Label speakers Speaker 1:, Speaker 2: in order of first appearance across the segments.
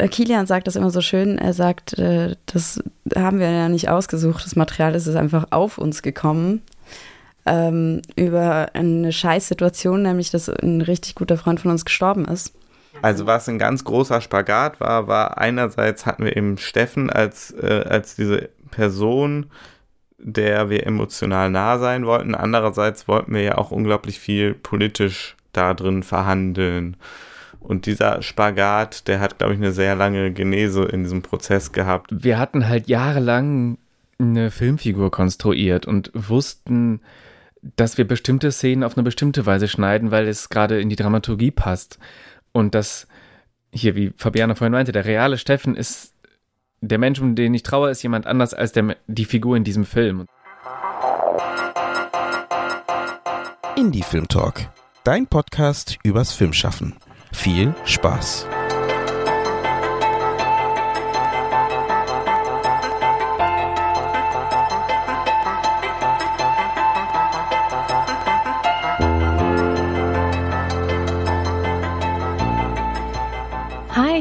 Speaker 1: äh, Kilian sagt das immer so schön. Er sagt, äh, das haben wir ja nicht ausgesucht. Das Material ist einfach auf uns gekommen. Ähm, über eine Scheißsituation, nämlich dass ein richtig guter Freund von uns gestorben ist.
Speaker 2: Also was ein ganz großer Spagat war, war einerseits hatten wir eben Steffen als, äh, als diese Person, der wir emotional nah sein wollten. Andererseits wollten wir ja auch unglaublich viel politisch da drin verhandeln. Und dieser Spagat, der hat, glaube ich, eine sehr lange Genese in diesem Prozess gehabt.
Speaker 3: Wir hatten halt jahrelang eine Filmfigur konstruiert und wussten, dass wir bestimmte Szenen auf eine bestimmte Weise schneiden, weil es gerade in die Dramaturgie passt. Und das hier, wie Fabiana vorhin meinte, der reale Steffen ist der Mensch, um den ich traue, ist jemand anders als der, die Figur in diesem Film.
Speaker 4: Indie Film Talk, dein Podcast übers Filmschaffen. Viel Spaß!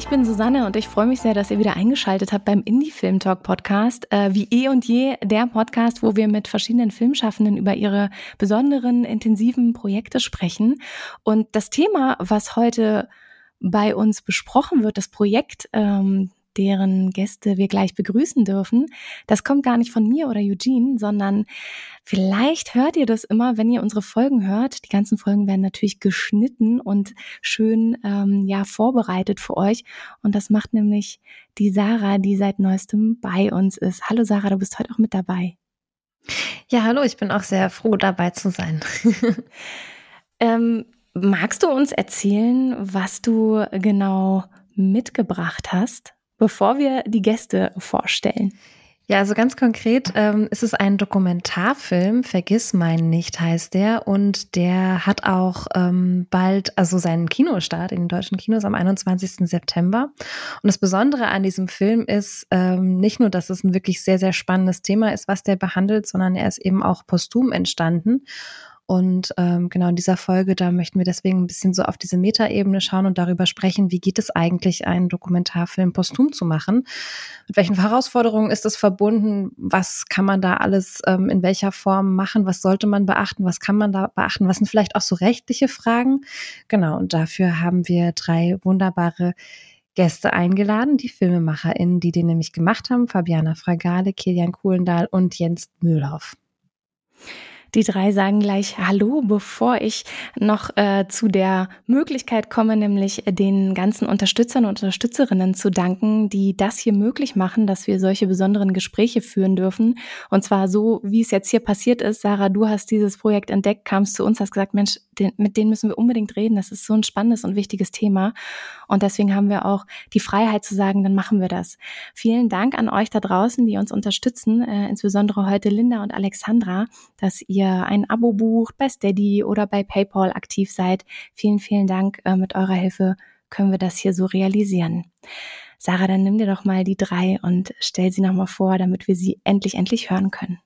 Speaker 5: Bin Susanne und ich freue mich sehr, dass ihr wieder eingeschaltet habt beim Indie Film Talk Podcast. Äh, wie eh und je der Podcast, wo wir mit verschiedenen Filmschaffenden über ihre besonderen, intensiven Projekte sprechen. Und das Thema, was heute bei uns besprochen wird, das Projekt, ähm, deren Gäste wir gleich begrüßen dürfen, das kommt gar nicht von mir oder Eugene, sondern vielleicht hört ihr das immer, wenn ihr unsere Folgen hört. Die ganzen Folgen werden natürlich geschnitten und schön ähm, ja vorbereitet für euch. Und das macht nämlich die Sarah, die seit neuestem bei uns ist. Hallo Sarah, du bist heute auch mit dabei.
Speaker 6: Ja, hallo, ich bin auch sehr froh dabei zu sein.
Speaker 5: ähm, magst du uns erzählen, was du genau mitgebracht hast? Bevor wir die Gäste vorstellen?
Speaker 6: Ja, also ganz konkret ähm, ist es ein Dokumentarfilm, Vergiss meinen nicht heißt der und der hat auch ähm, bald also seinen Kinostart in den deutschen Kinos am 21. September. Und das Besondere an diesem Film ist ähm, nicht nur, dass es ein wirklich sehr, sehr spannendes Thema ist, was der behandelt, sondern er ist eben auch posthum entstanden. Und ähm, genau in dieser Folge, da möchten wir deswegen ein bisschen so auf diese Metaebene schauen und darüber sprechen, wie geht es eigentlich, einen Dokumentarfilm posthum zu machen? Mit welchen Herausforderungen ist es verbunden? Was kann man da alles ähm, in welcher Form machen? Was sollte man beachten? Was kann man da beachten? Was sind vielleicht auch so rechtliche Fragen? Genau, und dafür haben wir drei wunderbare Gäste eingeladen, die FilmemacherInnen, die den nämlich gemacht haben, Fabiana Fragale, Kilian Kuhlendahl und Jens Mühlhoff.
Speaker 5: Die drei sagen gleich Hallo, bevor ich noch äh, zu der Möglichkeit komme, nämlich den ganzen Unterstützern und Unterstützerinnen zu danken, die das hier möglich machen, dass wir solche besonderen Gespräche führen dürfen. Und zwar so, wie es jetzt hier passiert ist. Sarah, du hast dieses Projekt entdeckt, kamst zu uns, hast gesagt, Mensch, den, mit denen müssen wir unbedingt reden. Das ist so ein spannendes und wichtiges Thema. Und deswegen haben wir auch die Freiheit zu sagen, dann machen wir das. Vielen Dank an euch da draußen, die uns unterstützen, äh, insbesondere heute Linda und Alexandra, dass ihr ein Abo bucht bei Steady oder bei PayPal aktiv seid. Vielen, vielen Dank. Äh, mit eurer Hilfe können wir das hier so realisieren. Sarah, dann nimm dir doch mal die drei und stell sie nochmal vor, damit wir sie endlich, endlich hören können.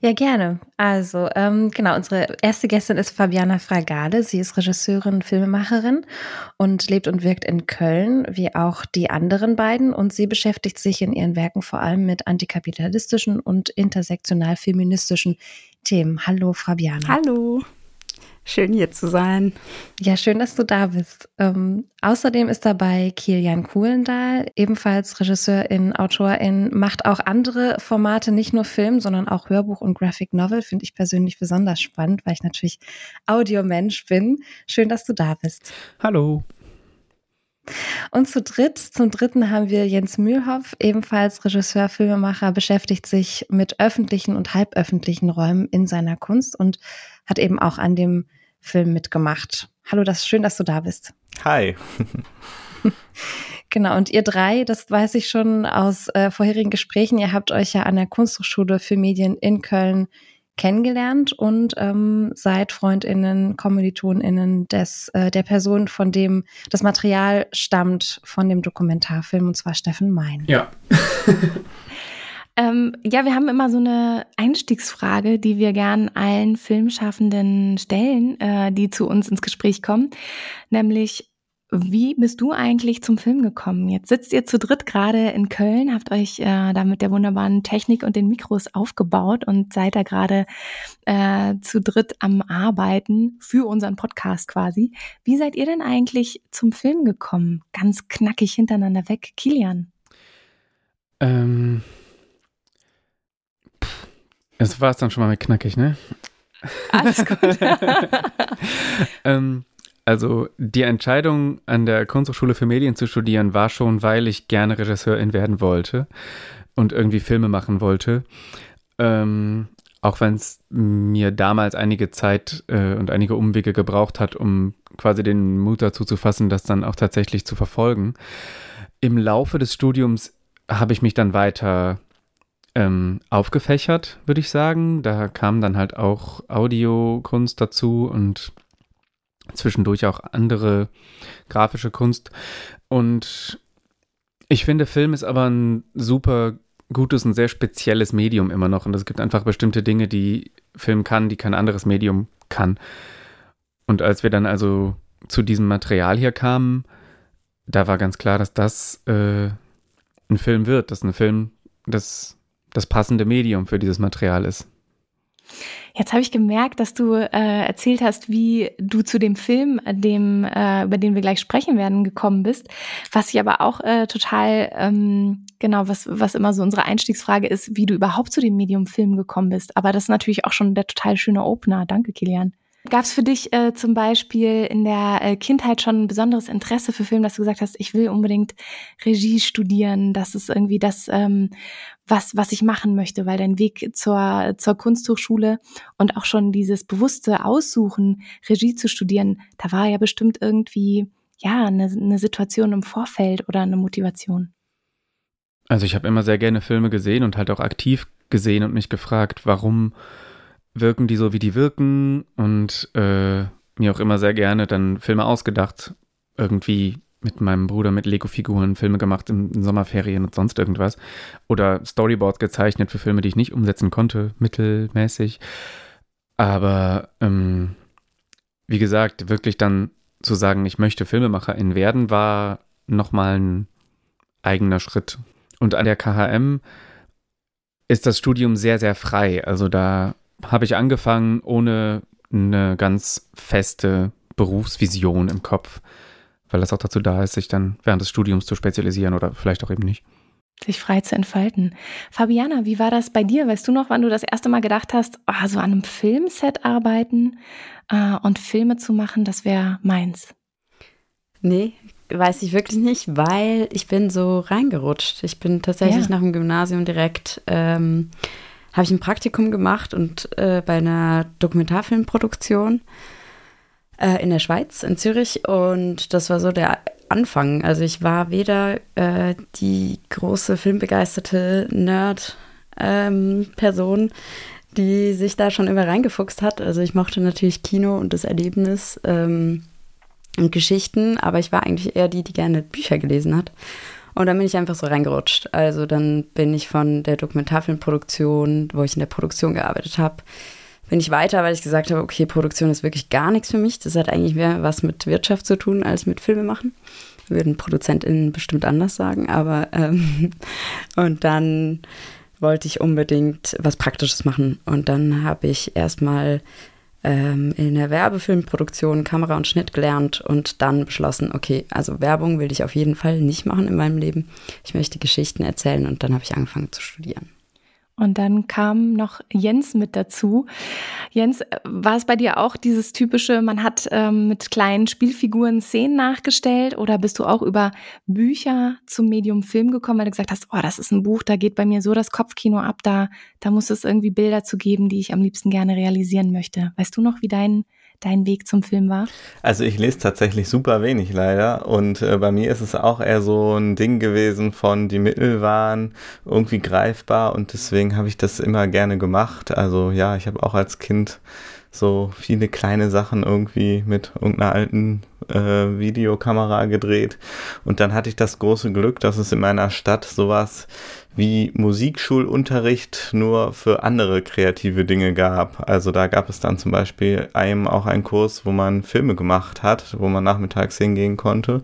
Speaker 6: Ja, gerne. Also, ähm, genau, unsere erste Gästin ist Fabiana Fragale. Sie ist Regisseurin, Filmemacherin und lebt und wirkt in Köln, wie auch die anderen beiden. Und sie beschäftigt sich in ihren Werken vor allem mit antikapitalistischen und intersektional feministischen Themen. Hallo, Fabiana.
Speaker 1: Hallo. Schön hier zu sein.
Speaker 6: Ja, schön, dass du da bist. Ähm, außerdem ist dabei Kilian Kuhlendahl, ebenfalls Regisseurin, Autorin, macht auch andere Formate, nicht nur Film, sondern auch Hörbuch und Graphic Novel. Finde ich persönlich besonders spannend, weil ich natürlich Audiomensch bin. Schön, dass du da bist.
Speaker 3: Hallo.
Speaker 6: Und zu dritt, zum dritten haben wir Jens Mühlhoff, ebenfalls Regisseur, Filmemacher, beschäftigt sich mit öffentlichen und halböffentlichen Räumen in seiner Kunst und hat eben auch an dem Film mitgemacht. Hallo, das ist schön, dass du da bist.
Speaker 2: Hi.
Speaker 6: Genau, und ihr drei, das weiß ich schon aus äh, vorherigen Gesprächen, ihr habt euch ja an der Kunsthochschule für Medien in Köln kennengelernt und ähm, seid FreundInnen, KommilitonInnen des, äh, der Person, von dem das Material stammt, von dem Dokumentarfilm, und zwar Steffen Mein.
Speaker 3: Ja.
Speaker 5: Ähm, ja, wir haben immer so eine Einstiegsfrage, die wir gern allen Filmschaffenden stellen, äh, die zu uns ins Gespräch kommen, nämlich Wie bist du eigentlich zum Film gekommen? Jetzt sitzt ihr zu dritt gerade in Köln, habt euch äh, da mit der wunderbaren Technik und den Mikros aufgebaut und seid da gerade äh, zu dritt am Arbeiten für unseren Podcast quasi. Wie seid ihr denn eigentlich zum Film gekommen? Ganz knackig hintereinander weg. Kilian.
Speaker 3: Ähm, das war es dann schon mal mit knackig, ne?
Speaker 5: Alles gut.
Speaker 3: ähm, also die Entscheidung, an der Kunsthochschule für Medien zu studieren, war schon, weil ich gerne Regisseurin werden wollte und irgendwie Filme machen wollte. Ähm, auch wenn es mir damals einige Zeit äh, und einige Umwege gebraucht hat, um quasi den Mut dazu zu fassen, das dann auch tatsächlich zu verfolgen. Im Laufe des Studiums habe ich mich dann weiter ähm, aufgefächert, würde ich sagen. Da kam dann halt auch Audiokunst dazu und zwischendurch auch andere grafische Kunst. Und ich finde, Film ist aber ein super gutes und sehr spezielles Medium immer noch. Und es gibt einfach bestimmte Dinge, die Film kann, die kein anderes Medium kann. Und als wir dann also zu diesem Material hier kamen, da war ganz klar, dass das äh, ein Film wird, dass ein Film das, das passende Medium für dieses Material ist.
Speaker 5: Jetzt habe ich gemerkt, dass du äh, erzählt hast, wie du zu dem Film, dem, äh, über den wir gleich sprechen werden, gekommen bist. Was ich aber auch äh, total, ähm, genau, was, was immer so unsere Einstiegsfrage ist, wie du überhaupt zu dem Medium Film gekommen bist. Aber das ist natürlich auch schon der total schöne Opener. Danke, Kilian. Gab es für dich äh, zum Beispiel in der äh, Kindheit schon ein besonderes Interesse für Film, dass du gesagt hast, ich will unbedingt Regie studieren, das ist irgendwie das, ähm, was, was ich machen möchte, weil dein Weg zur, zur Kunsthochschule und auch schon dieses bewusste Aussuchen, Regie zu studieren, da war ja bestimmt irgendwie, ja, eine, eine Situation im Vorfeld oder eine Motivation.
Speaker 3: Also ich habe immer sehr gerne Filme gesehen und halt auch aktiv gesehen und mich gefragt, warum wirken die so, wie die wirken und äh, mir auch immer sehr gerne dann Filme ausgedacht, irgendwie mit meinem Bruder mit Lego-Figuren Filme gemacht in, in, Sommerferien und sonst irgendwas. Oder Storyboards gezeichnet für Filme, die ich nicht umsetzen konnte, mittelmäßig. Aber ähm, wie gesagt, wirklich dann zu sagen, ich möchte Filmemacherin werden, war nochmal ein eigener Schritt. Und an der KHM ist das Studium sehr, sehr frei. Also da habe ich angefangen ohne eine ganz feste Berufsvision im Kopf, weil das auch dazu da ist, sich dann während des Studiums zu spezialisieren oder vielleicht auch eben nicht.
Speaker 5: Sich frei zu entfalten. Fabiana, wie war das bei dir? Weißt du noch, wann du das erste Mal gedacht hast, oh, so an einem Filmset arbeiten äh, und Filme zu machen, das wäre meins?
Speaker 1: Nee, weiß ich wirklich nicht, weil ich bin so reingerutscht. Ich bin tatsächlich ja. nach dem Gymnasium direkt ähm, habe ich ein Praktikum gemacht und äh, bei einer Dokumentarfilmproduktion äh, in der Schweiz, in Zürich. Und das war so der Anfang. Also ich war weder äh, die große filmbegeisterte Nerd-Person, ähm, die sich da schon immer reingefuchst hat. Also ich mochte natürlich Kino und das Erlebnis ähm, und Geschichten, aber ich war eigentlich eher die, die gerne Bücher gelesen hat. Und dann bin ich einfach so reingerutscht. Also dann bin ich von der Dokumentarfilmproduktion, wo ich in der Produktion gearbeitet habe, bin ich weiter, weil ich gesagt habe, okay, Produktion ist wirklich gar nichts für mich. Das hat eigentlich mehr was mit Wirtschaft zu tun als mit Filme machen. Würden ProduzentInnen bestimmt anders sagen, aber ähm, und dann wollte ich unbedingt was Praktisches machen. Und dann habe ich erstmal ähm, in der Werbefilmproduktion Kamera und Schnitt gelernt und dann beschlossen, okay, also Werbung will ich auf jeden Fall nicht machen in meinem Leben. Ich möchte Geschichten erzählen und dann habe ich angefangen zu studieren.
Speaker 5: Und dann kam noch Jens mit dazu. Jens, war es bei dir auch dieses typische, man hat ähm, mit kleinen Spielfiguren Szenen nachgestellt oder bist du auch über Bücher zum Medium Film gekommen, weil du gesagt hast, oh, das ist ein Buch, da geht bei mir so das Kopfkino ab, da, da muss es irgendwie Bilder zu geben, die ich am liebsten gerne realisieren möchte. Weißt du noch, wie dein dein Weg zum Film war?
Speaker 2: Also ich lese tatsächlich super wenig leider und äh, bei mir ist es auch eher so ein Ding gewesen von die Mittel waren irgendwie greifbar und deswegen habe ich das immer gerne gemacht. Also ja, ich habe auch als Kind so viele kleine Sachen irgendwie mit irgendeiner alten äh, Videokamera gedreht. Und dann hatte ich das große Glück, dass es in meiner Stadt sowas wie Musikschulunterricht nur für andere kreative Dinge gab. Also da gab es dann zum Beispiel einem auch einen Kurs, wo man Filme gemacht hat, wo man nachmittags hingehen konnte.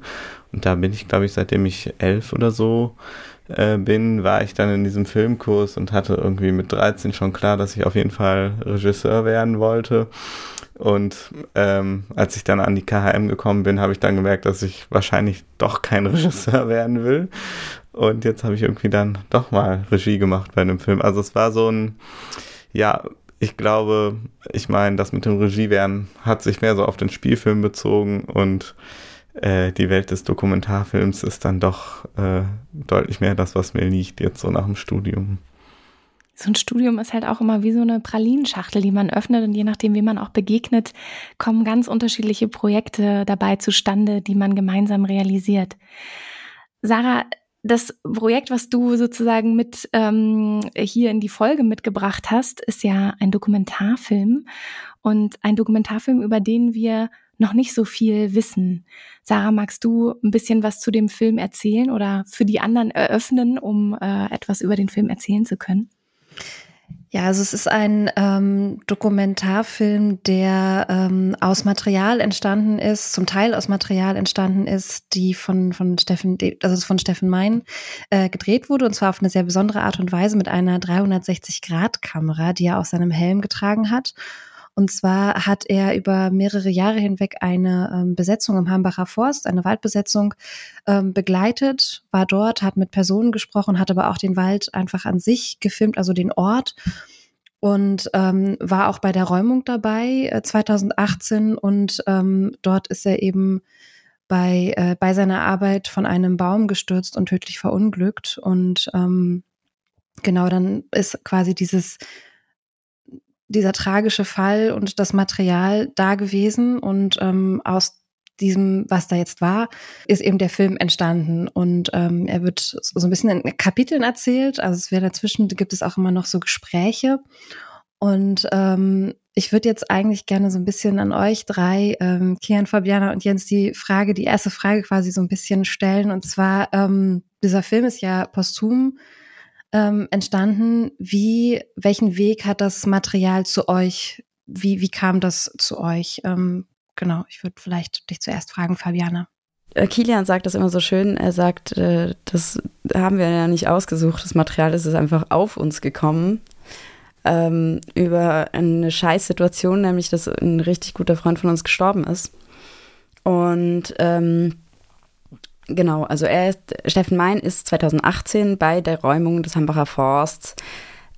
Speaker 2: Und da bin ich, glaube ich, seitdem ich elf oder so äh, bin, war ich dann in diesem Filmkurs und hatte irgendwie mit 13 schon klar, dass ich auf jeden Fall Regisseur werden wollte. Und ähm, als ich dann an die KHM gekommen bin, habe ich dann gemerkt, dass ich wahrscheinlich doch kein Regisseur werden will. Und jetzt habe ich irgendwie dann doch mal Regie gemacht bei einem Film. Also es war so ein, ja, ich glaube, ich meine, das mit dem Regie werden hat sich mehr so auf den Spielfilm bezogen und äh, die Welt des Dokumentarfilms ist dann doch äh, deutlich mehr das, was mir liegt jetzt so nach dem Studium.
Speaker 5: So ein Studium ist halt auch immer wie so eine Pralinschachtel, die man öffnet und je nachdem, wie man auch begegnet, kommen ganz unterschiedliche Projekte dabei zustande, die man gemeinsam realisiert. Sarah, das Projekt, was du sozusagen mit ähm, hier in die Folge mitgebracht hast, ist ja ein Dokumentarfilm und ein Dokumentarfilm, über den wir noch nicht so viel wissen. Sarah, magst du ein bisschen was zu dem Film erzählen oder für die anderen eröffnen, um äh, etwas über den Film erzählen zu können?
Speaker 6: Ja, also es ist ein ähm, Dokumentarfilm, der ähm, aus Material entstanden ist, zum Teil aus Material entstanden ist, die von von Steffen, also von Steffen Mein äh, gedreht wurde und zwar auf eine sehr besondere Art und Weise mit einer 360 Grad Kamera, die er auf seinem Helm getragen hat und zwar hat er über mehrere Jahre hinweg eine ähm, Besetzung im Hambacher Forst, eine Waldbesetzung ähm, begleitet, war dort, hat mit Personen gesprochen, hat aber auch den Wald einfach an sich gefilmt, also den Ort. Und ähm, war auch bei der Räumung dabei äh, 2018 und ähm, dort ist er eben bei, äh, bei seiner Arbeit von einem Baum gestürzt und tödlich verunglückt. Und ähm, genau dann ist quasi dieses dieser tragische Fall und das Material da gewesen und ähm, aus diesem, was da jetzt war, ist eben der Film entstanden und ähm, er wird so ein bisschen in Kapiteln erzählt. Also es wäre dazwischen gibt es auch immer noch so Gespräche und ähm, ich würde jetzt eigentlich gerne so ein bisschen an euch drei, ähm, Kian, Fabiana und Jens, die Frage, die erste Frage quasi so ein bisschen stellen. Und zwar, ähm, dieser Film ist ja posthum ähm, entstanden. Wie, welchen Weg hat das Material zu euch? Wie, wie kam das zu euch? Ähm, genau, ich würde vielleicht dich zuerst fragen, Fabiana.
Speaker 1: Äh, Kilian sagt das immer so schön. Er sagt, äh, das haben wir ja nicht ausgesucht. Das Material ist einfach auf uns gekommen. Ähm, über eine Scheißsituation, nämlich dass ein richtig guter Freund von uns gestorben ist. Und ähm, Genau, also er ist, Steffen Mein ist 2018 bei der Räumung des Hambacher Forsts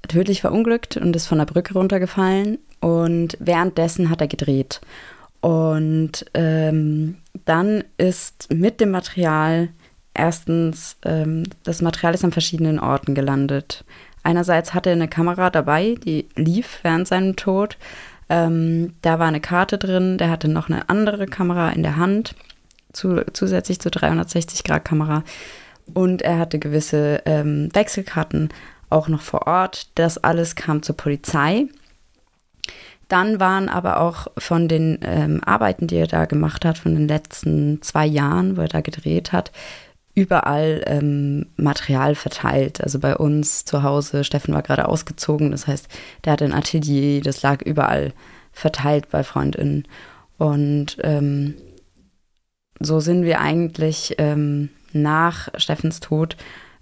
Speaker 1: tödlich verunglückt und ist von der Brücke runtergefallen und währenddessen hat er gedreht. Und ähm, dann ist mit dem Material erstens, ähm, das Material ist an verschiedenen Orten gelandet. Einerseits hatte er eine Kamera dabei, die lief während seinem Tod. Ähm, da war eine Karte drin, der hatte noch eine andere Kamera in der Hand zu, zusätzlich zur 360-Grad-Kamera. Und er hatte gewisse ähm, Wechselkarten auch noch vor Ort. Das alles kam zur Polizei. Dann waren aber auch von den ähm, Arbeiten, die er da gemacht hat, von den letzten zwei Jahren, wo er da gedreht hat, überall ähm, Material verteilt. Also bei uns zu Hause, Steffen war gerade ausgezogen, das heißt, der hatte ein Atelier, das lag überall verteilt bei Freundinnen. Und ähm, so sind wir eigentlich ähm, nach Steffens Tod,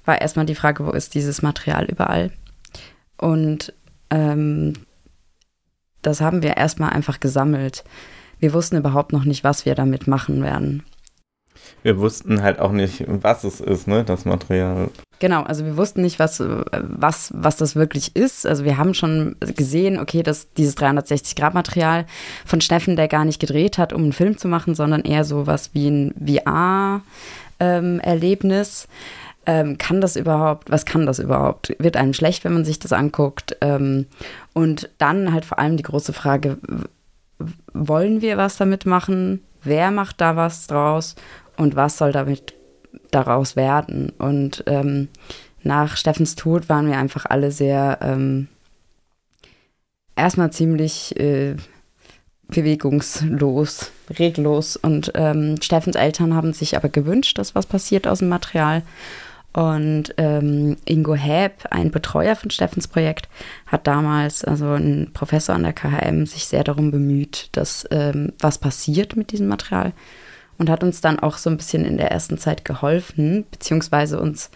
Speaker 1: war erstmal die Frage, wo ist dieses Material überall? Und ähm, das haben wir erstmal einfach gesammelt. Wir wussten überhaupt noch nicht, was wir damit machen werden.
Speaker 2: Wir wussten halt auch nicht, was es ist, ne, das Material.
Speaker 1: Genau, also wir wussten nicht, was, was, was das wirklich ist. Also wir haben schon gesehen, okay, dass dieses 360-Grad-Material von Steffen, der gar nicht gedreht hat, um einen Film zu machen, sondern eher so was wie ein VR-Erlebnis. Ähm, kann das überhaupt, was kann das überhaupt? Wird einem schlecht, wenn man sich das anguckt? Ähm, und dann halt vor allem die große Frage, wollen wir was damit machen? Wer macht da was draus? Und was soll damit daraus werden. Und ähm, nach Steffens Tod waren wir einfach alle sehr ähm, erstmal ziemlich äh, bewegungslos, reglos. Und ähm, Steffens Eltern haben sich aber gewünscht, dass was passiert aus dem Material. Und ähm, Ingo Häb, ein Betreuer von Steffens Projekt, hat damals, also ein Professor an der KHM, sich sehr darum bemüht, dass ähm, was passiert mit diesem Material und hat uns dann auch so ein bisschen in der ersten Zeit geholfen, beziehungsweise uns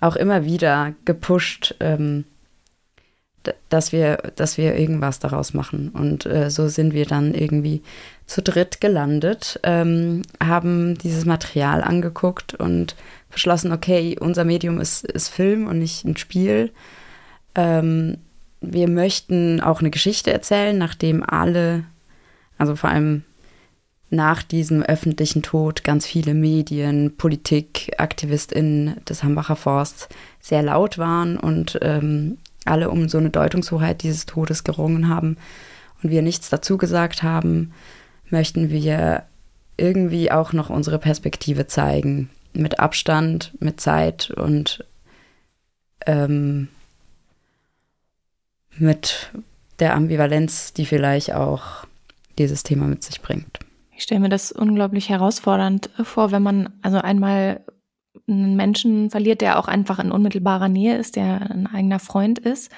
Speaker 1: auch immer wieder gepusht, ähm, dass wir, dass wir irgendwas daraus machen. Und äh, so sind wir dann irgendwie zu dritt gelandet, ähm, haben dieses Material angeguckt und beschlossen, okay, unser Medium ist, ist Film und nicht ein Spiel. Ähm, wir möchten auch eine Geschichte erzählen, nachdem alle, also vor allem nach diesem öffentlichen Tod ganz viele Medien, Politik, AktivistInnen des Hambacher Forsts sehr laut waren und ähm, alle um so eine Deutungshoheit dieses Todes gerungen haben und wir nichts dazu gesagt haben, möchten wir irgendwie auch noch unsere Perspektive zeigen. Mit Abstand, mit Zeit und ähm, mit der Ambivalenz, die vielleicht auch dieses Thema mit sich bringt.
Speaker 5: Ich stelle mir das unglaublich herausfordernd vor, wenn man also einmal einen Menschen verliert, der auch einfach in unmittelbarer Nähe ist, der ein eigener Freund ist,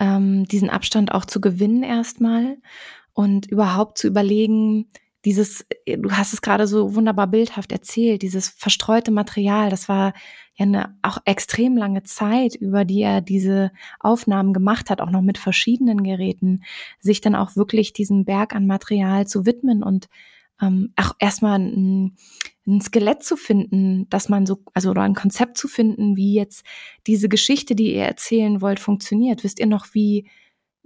Speaker 5: ähm, diesen Abstand auch zu gewinnen erstmal und überhaupt zu überlegen, dieses, du hast es gerade so wunderbar bildhaft erzählt, dieses verstreute Material, das war ja eine auch extrem lange Zeit, über die er diese Aufnahmen gemacht hat, auch noch mit verschiedenen Geräten, sich dann auch wirklich diesem Berg an Material zu widmen und ähm, auch erstmal ein, ein Skelett zu finden, dass man so, also oder ein Konzept zu finden, wie jetzt diese Geschichte, die ihr erzählen wollt, funktioniert. Wisst ihr noch, wie,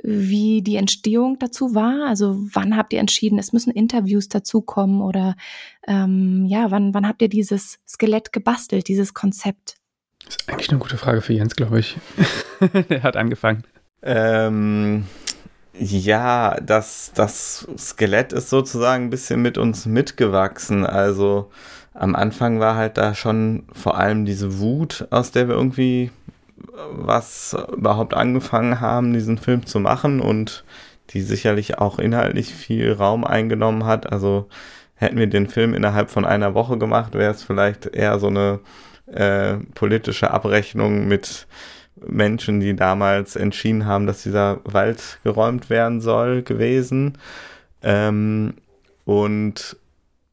Speaker 5: wie die Entstehung dazu war? Also wann habt ihr entschieden, es müssen Interviews dazukommen oder ähm, ja, wann, wann habt ihr dieses Skelett gebastelt, dieses Konzept?
Speaker 3: Das ist eigentlich eine gute Frage für Jens, glaube ich. Der hat angefangen.
Speaker 2: Ähm, ja, das, das Skelett ist sozusagen ein bisschen mit uns mitgewachsen. Also am Anfang war halt da schon vor allem diese Wut, aus der wir irgendwie was überhaupt angefangen haben, diesen Film zu machen und die sicherlich auch inhaltlich viel Raum eingenommen hat. Also hätten wir den Film innerhalb von einer Woche gemacht, wäre es vielleicht eher so eine äh, politische Abrechnung mit Menschen, die damals entschieden haben, dass dieser Wald geräumt werden soll, gewesen. Ähm, und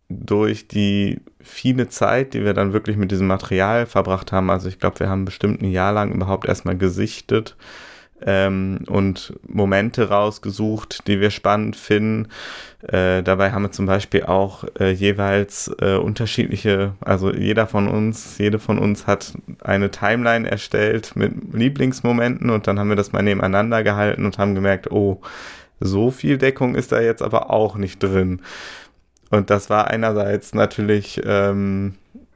Speaker 2: durch die viele Zeit, die wir dann wirklich mit diesem Material verbracht haben, also ich glaube, wir haben bestimmt ein Jahr lang überhaupt erstmal gesichtet, ähm, und Momente rausgesucht, die wir spannend finden. Äh, dabei haben wir zum Beispiel auch äh, jeweils äh, unterschiedliche, also jeder von uns, jede von uns hat eine Timeline erstellt mit Lieblingsmomenten und dann haben wir das mal nebeneinander gehalten und haben gemerkt, oh, so viel Deckung ist da jetzt aber auch nicht drin. Und das war einerseits natürlich, ähm,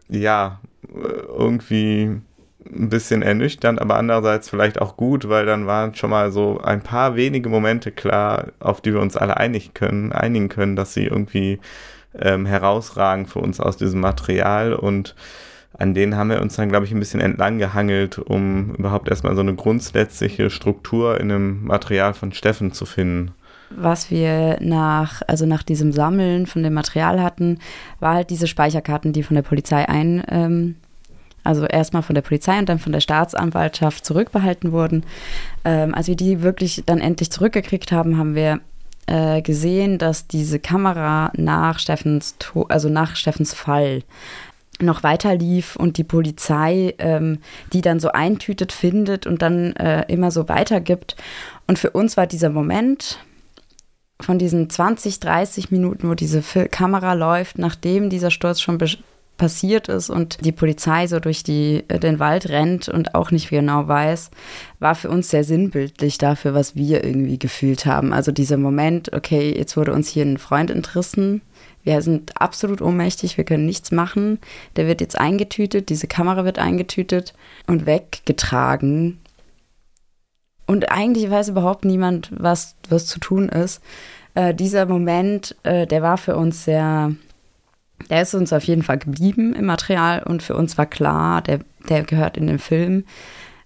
Speaker 2: ja, irgendwie ein bisschen ernüchternd, aber andererseits vielleicht auch gut, weil dann waren schon mal so ein paar wenige Momente klar, auf die wir uns alle einig können, einigen können, dass sie irgendwie ähm, herausragen für uns aus diesem Material. Und an denen haben wir uns dann, glaube ich, ein bisschen entlang gehangelt, um überhaupt erstmal so eine grundsätzliche Struktur in dem Material von Steffen zu finden.
Speaker 1: Was wir nach, also nach diesem Sammeln von dem Material hatten, war halt diese Speicherkarten, die von der Polizei ein, ähm, also erstmal von der Polizei und dann von der Staatsanwaltschaft zurückbehalten wurden. Ähm, als wir die wirklich dann endlich zurückgekriegt haben, haben wir äh, gesehen, dass diese Kamera nach Steffens, also nach Steffens Fall noch weiter lief und die Polizei ähm, die dann so eintütet findet und dann äh, immer so weitergibt. Und für uns war dieser Moment von diesen 20, 30 Minuten, wo diese Kamera läuft, nachdem dieser Sturz schon passiert ist und die Polizei so durch die, äh, den Wald rennt und auch nicht genau weiß, war für uns sehr sinnbildlich dafür, was wir irgendwie gefühlt haben. Also dieser Moment, okay, jetzt wurde uns hier ein Freund entrissen. Wir sind absolut ohnmächtig, wir können nichts machen. Der wird jetzt eingetütet, diese Kamera wird eingetütet und weggetragen. Und eigentlich weiß überhaupt niemand, was, was zu tun ist. Äh, dieser Moment, äh, der war für uns sehr der ist uns auf jeden Fall geblieben im Material und für uns war klar, der, der gehört in den Film.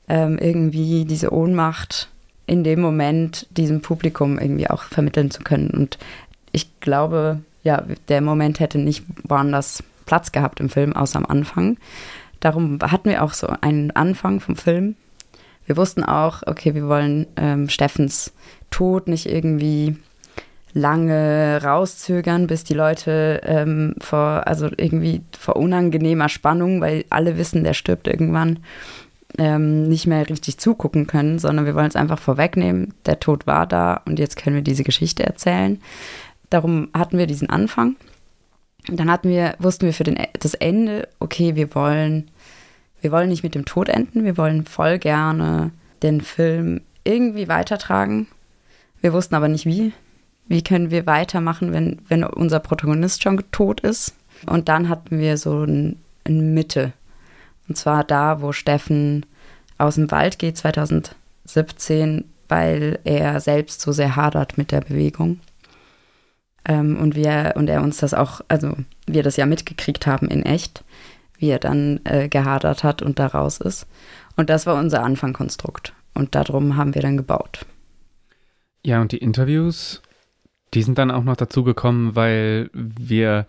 Speaker 1: Ähm, irgendwie diese Ohnmacht in dem Moment diesem Publikum irgendwie auch vermitteln zu können. Und ich glaube, ja, der Moment hätte nicht woanders Platz gehabt im Film, außer am Anfang. Darum hatten wir auch so einen Anfang vom Film. Wir wussten auch, okay, wir wollen ähm, Steffens Tod nicht irgendwie lange rauszögern, bis die Leute ähm, vor, also irgendwie vor unangenehmer Spannung, weil alle wissen, der stirbt irgendwann, ähm, nicht mehr richtig zugucken können, sondern wir wollen es einfach vorwegnehmen. Der Tod war da und jetzt können wir diese Geschichte erzählen. Darum hatten wir diesen Anfang. Dann hatten wir, wussten wir für den, das Ende, okay, wir wollen, wir wollen nicht mit dem Tod enden, wir wollen voll gerne den Film irgendwie weitertragen. Wir wussten aber nicht wie. Wie können wir weitermachen, wenn, wenn unser Protagonist schon tot ist? Und dann hatten wir so eine ein Mitte. Und zwar da, wo Steffen aus dem Wald geht, 2017, weil er selbst so sehr hadert mit der Bewegung. Ähm, und, wir, und er uns das auch, also wir das ja mitgekriegt haben in echt, wie er dann äh, gehadert hat und da raus ist. Und das war unser Anfangkonstrukt. Und darum haben wir dann gebaut.
Speaker 3: Ja, und die Interviews die sind dann auch noch dazu gekommen, weil wir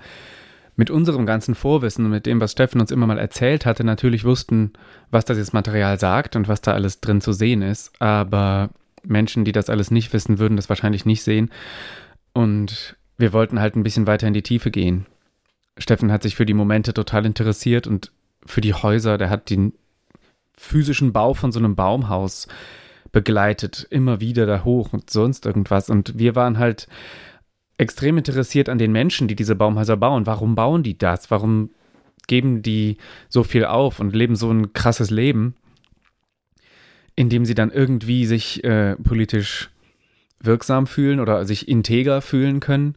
Speaker 3: mit unserem ganzen Vorwissen und mit dem, was Steffen uns immer mal erzählt hatte, natürlich wussten, was das jetzt Material sagt und was da alles drin zu sehen ist. Aber Menschen, die das alles nicht wissen, würden das wahrscheinlich nicht sehen. Und wir wollten halt ein bisschen weiter in die Tiefe gehen. Steffen hat sich für die Momente total interessiert und für die Häuser, der hat den physischen Bau von so einem Baumhaus begleitet, immer wieder da hoch und sonst irgendwas. Und wir waren halt extrem interessiert an den Menschen, die diese Baumhäuser bauen. Warum bauen die das? Warum geben die so viel auf und leben so ein krasses Leben, indem sie dann irgendwie sich äh, politisch wirksam fühlen oder sich integer fühlen können.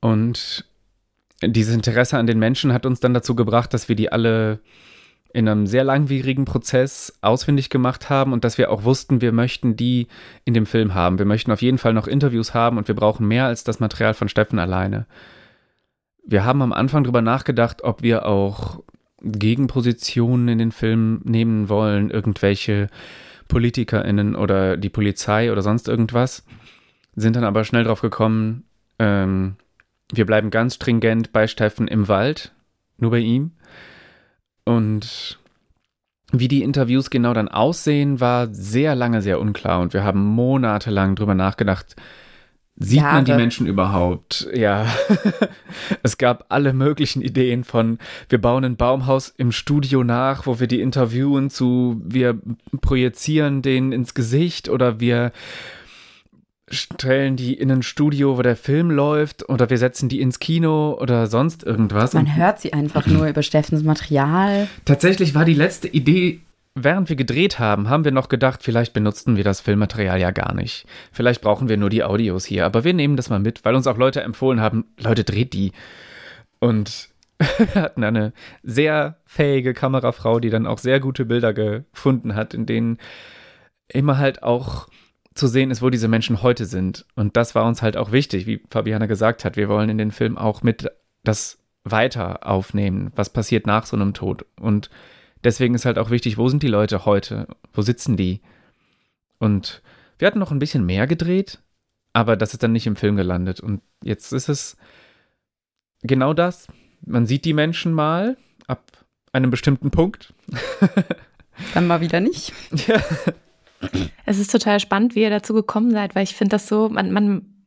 Speaker 3: Und dieses Interesse an den Menschen hat uns dann dazu gebracht, dass wir die alle in einem sehr langwierigen Prozess ausfindig gemacht haben und dass wir auch wussten, wir möchten die in dem Film haben. Wir möchten auf jeden Fall noch Interviews haben und wir brauchen mehr als das Material von Steffen alleine. Wir haben am Anfang darüber nachgedacht, ob wir auch Gegenpositionen in den Film nehmen wollen, irgendwelche PolitikerInnen oder die Polizei oder sonst irgendwas, sind dann aber schnell drauf gekommen, ähm, wir bleiben ganz stringent bei Steffen im Wald, nur bei ihm. Und wie die Interviews genau dann aussehen, war sehr lange sehr unklar und wir haben monatelang drüber nachgedacht. Sieht Jahre. man die Menschen überhaupt? Ja. es gab alle möglichen Ideen von, wir bauen ein Baumhaus im Studio nach, wo wir die interviewen zu, wir projizieren den ins Gesicht oder wir stellen die in ein Studio, wo der Film läuft, oder wir setzen die ins Kino oder sonst irgendwas.
Speaker 1: Man hört sie einfach nur über Steffens Material.
Speaker 3: Tatsächlich war die letzte Idee, während wir gedreht haben, haben wir noch gedacht, vielleicht benutzten wir das Filmmaterial ja gar nicht. Vielleicht brauchen wir nur die Audios hier, aber wir nehmen das mal mit, weil uns auch Leute empfohlen haben, Leute, dreht die. Und wir hatten eine sehr fähige Kamerafrau, die dann auch sehr gute Bilder gefunden hat, in denen immer halt auch zu sehen ist, wo diese Menschen heute sind. Und das war uns halt auch wichtig, wie Fabiana gesagt hat. Wir wollen in den Film auch mit das weiter aufnehmen, was passiert nach so einem Tod. Und deswegen ist halt auch wichtig, wo sind die Leute heute? Wo sitzen die? Und wir hatten noch ein bisschen mehr gedreht, aber das ist dann nicht im Film gelandet. Und jetzt ist es genau das. Man sieht die Menschen mal ab einem bestimmten Punkt.
Speaker 1: dann mal wieder nicht.
Speaker 5: Ja. Es ist total spannend, wie ihr dazu gekommen seid, weil ich finde das so, man, man,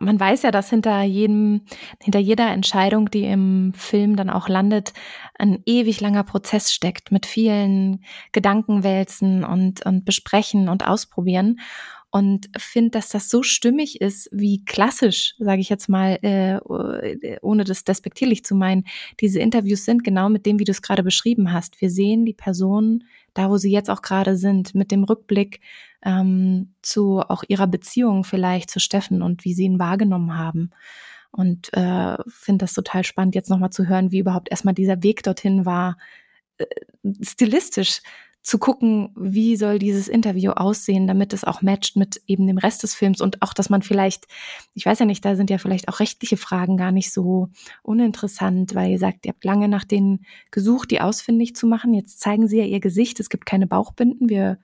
Speaker 5: man weiß ja, dass hinter jedem, hinter jeder Entscheidung, die im Film dann auch landet, ein ewig langer Prozess steckt mit vielen Gedankenwälzen und, und Besprechen und Ausprobieren und finde, dass das so stimmig ist, wie klassisch, sage ich jetzt mal, äh, ohne das despektierlich zu meinen, diese Interviews sind, genau mit dem, wie du es gerade beschrieben hast. Wir sehen die Personen da, wo sie jetzt auch gerade sind, mit dem Rückblick ähm, zu auch ihrer Beziehung vielleicht zu Steffen und wie sie ihn wahrgenommen haben. Und äh, finde das total spannend, jetzt nochmal zu hören, wie überhaupt erstmal dieser Weg dorthin war, äh, stilistisch zu gucken, wie soll dieses Interview aussehen, damit es auch matcht mit eben dem Rest des Films und auch, dass man vielleicht, ich weiß ja nicht, da sind ja vielleicht auch rechtliche Fragen gar nicht so uninteressant, weil ihr sagt, ihr habt lange nach denen gesucht, die ausfindig zu machen. Jetzt zeigen sie ja ihr Gesicht, es gibt keine Bauchbinden. Wir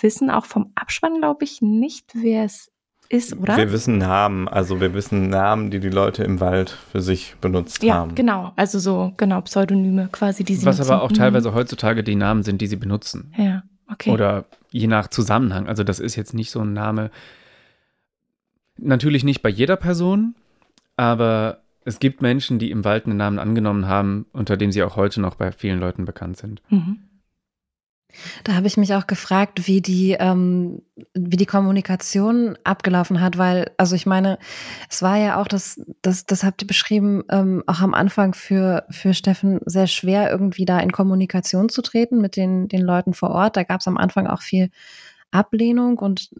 Speaker 5: wissen auch vom Abspann, glaube ich, nicht, wer es ist, oder?
Speaker 2: Wir wissen Namen, also wir wissen Namen, die die Leute im Wald für sich benutzt
Speaker 5: ja,
Speaker 2: haben.
Speaker 5: Ja, genau. Also so, genau, Pseudonyme quasi, die sie
Speaker 3: Was
Speaker 5: nutzen.
Speaker 3: aber auch
Speaker 5: Mhm.
Speaker 3: teilweise heutzutage die Namen sind, die sie benutzen.
Speaker 5: Ja, okay.
Speaker 3: Oder je nach Zusammenhang. Also das ist jetzt nicht so ein Name. Natürlich nicht bei jeder Person, aber es gibt Menschen, die im Wald einen Namen angenommen haben, unter dem sie auch heute noch bei vielen Leuten bekannt sind.
Speaker 5: Mhm.
Speaker 6: Da habe ich mich auch gefragt, wie die, ähm, wie die Kommunikation abgelaufen hat, weil, also ich meine, es war ja auch, das, das, das habt ihr beschrieben, ähm, auch am Anfang für, für Steffen sehr schwer, irgendwie da in Kommunikation zu treten mit den, den Leuten vor Ort. Da gab es am Anfang auch viel Ablehnung und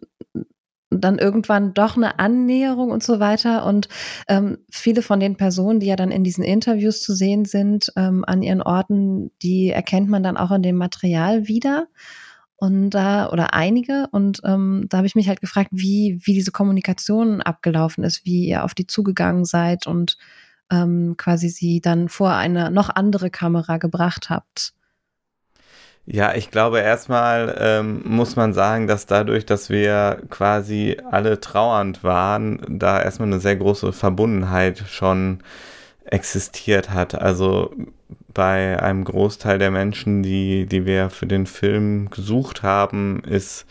Speaker 6: dann irgendwann doch eine Annäherung und so weiter. Und ähm, viele von den Personen, die ja dann in diesen Interviews zu sehen sind, ähm, an ihren Orten, die erkennt man dann auch in dem Material wieder. Und da, oder einige, und ähm, da habe ich mich halt gefragt, wie, wie diese Kommunikation abgelaufen ist, wie ihr auf die zugegangen seid und ähm, quasi sie dann vor eine noch andere Kamera gebracht habt.
Speaker 2: Ja, ich glaube, erstmal ähm, muss man sagen, dass dadurch, dass wir quasi alle trauernd waren, da erstmal eine sehr große Verbundenheit schon existiert hat. Also bei einem Großteil der Menschen, die, die wir für den Film gesucht haben, ist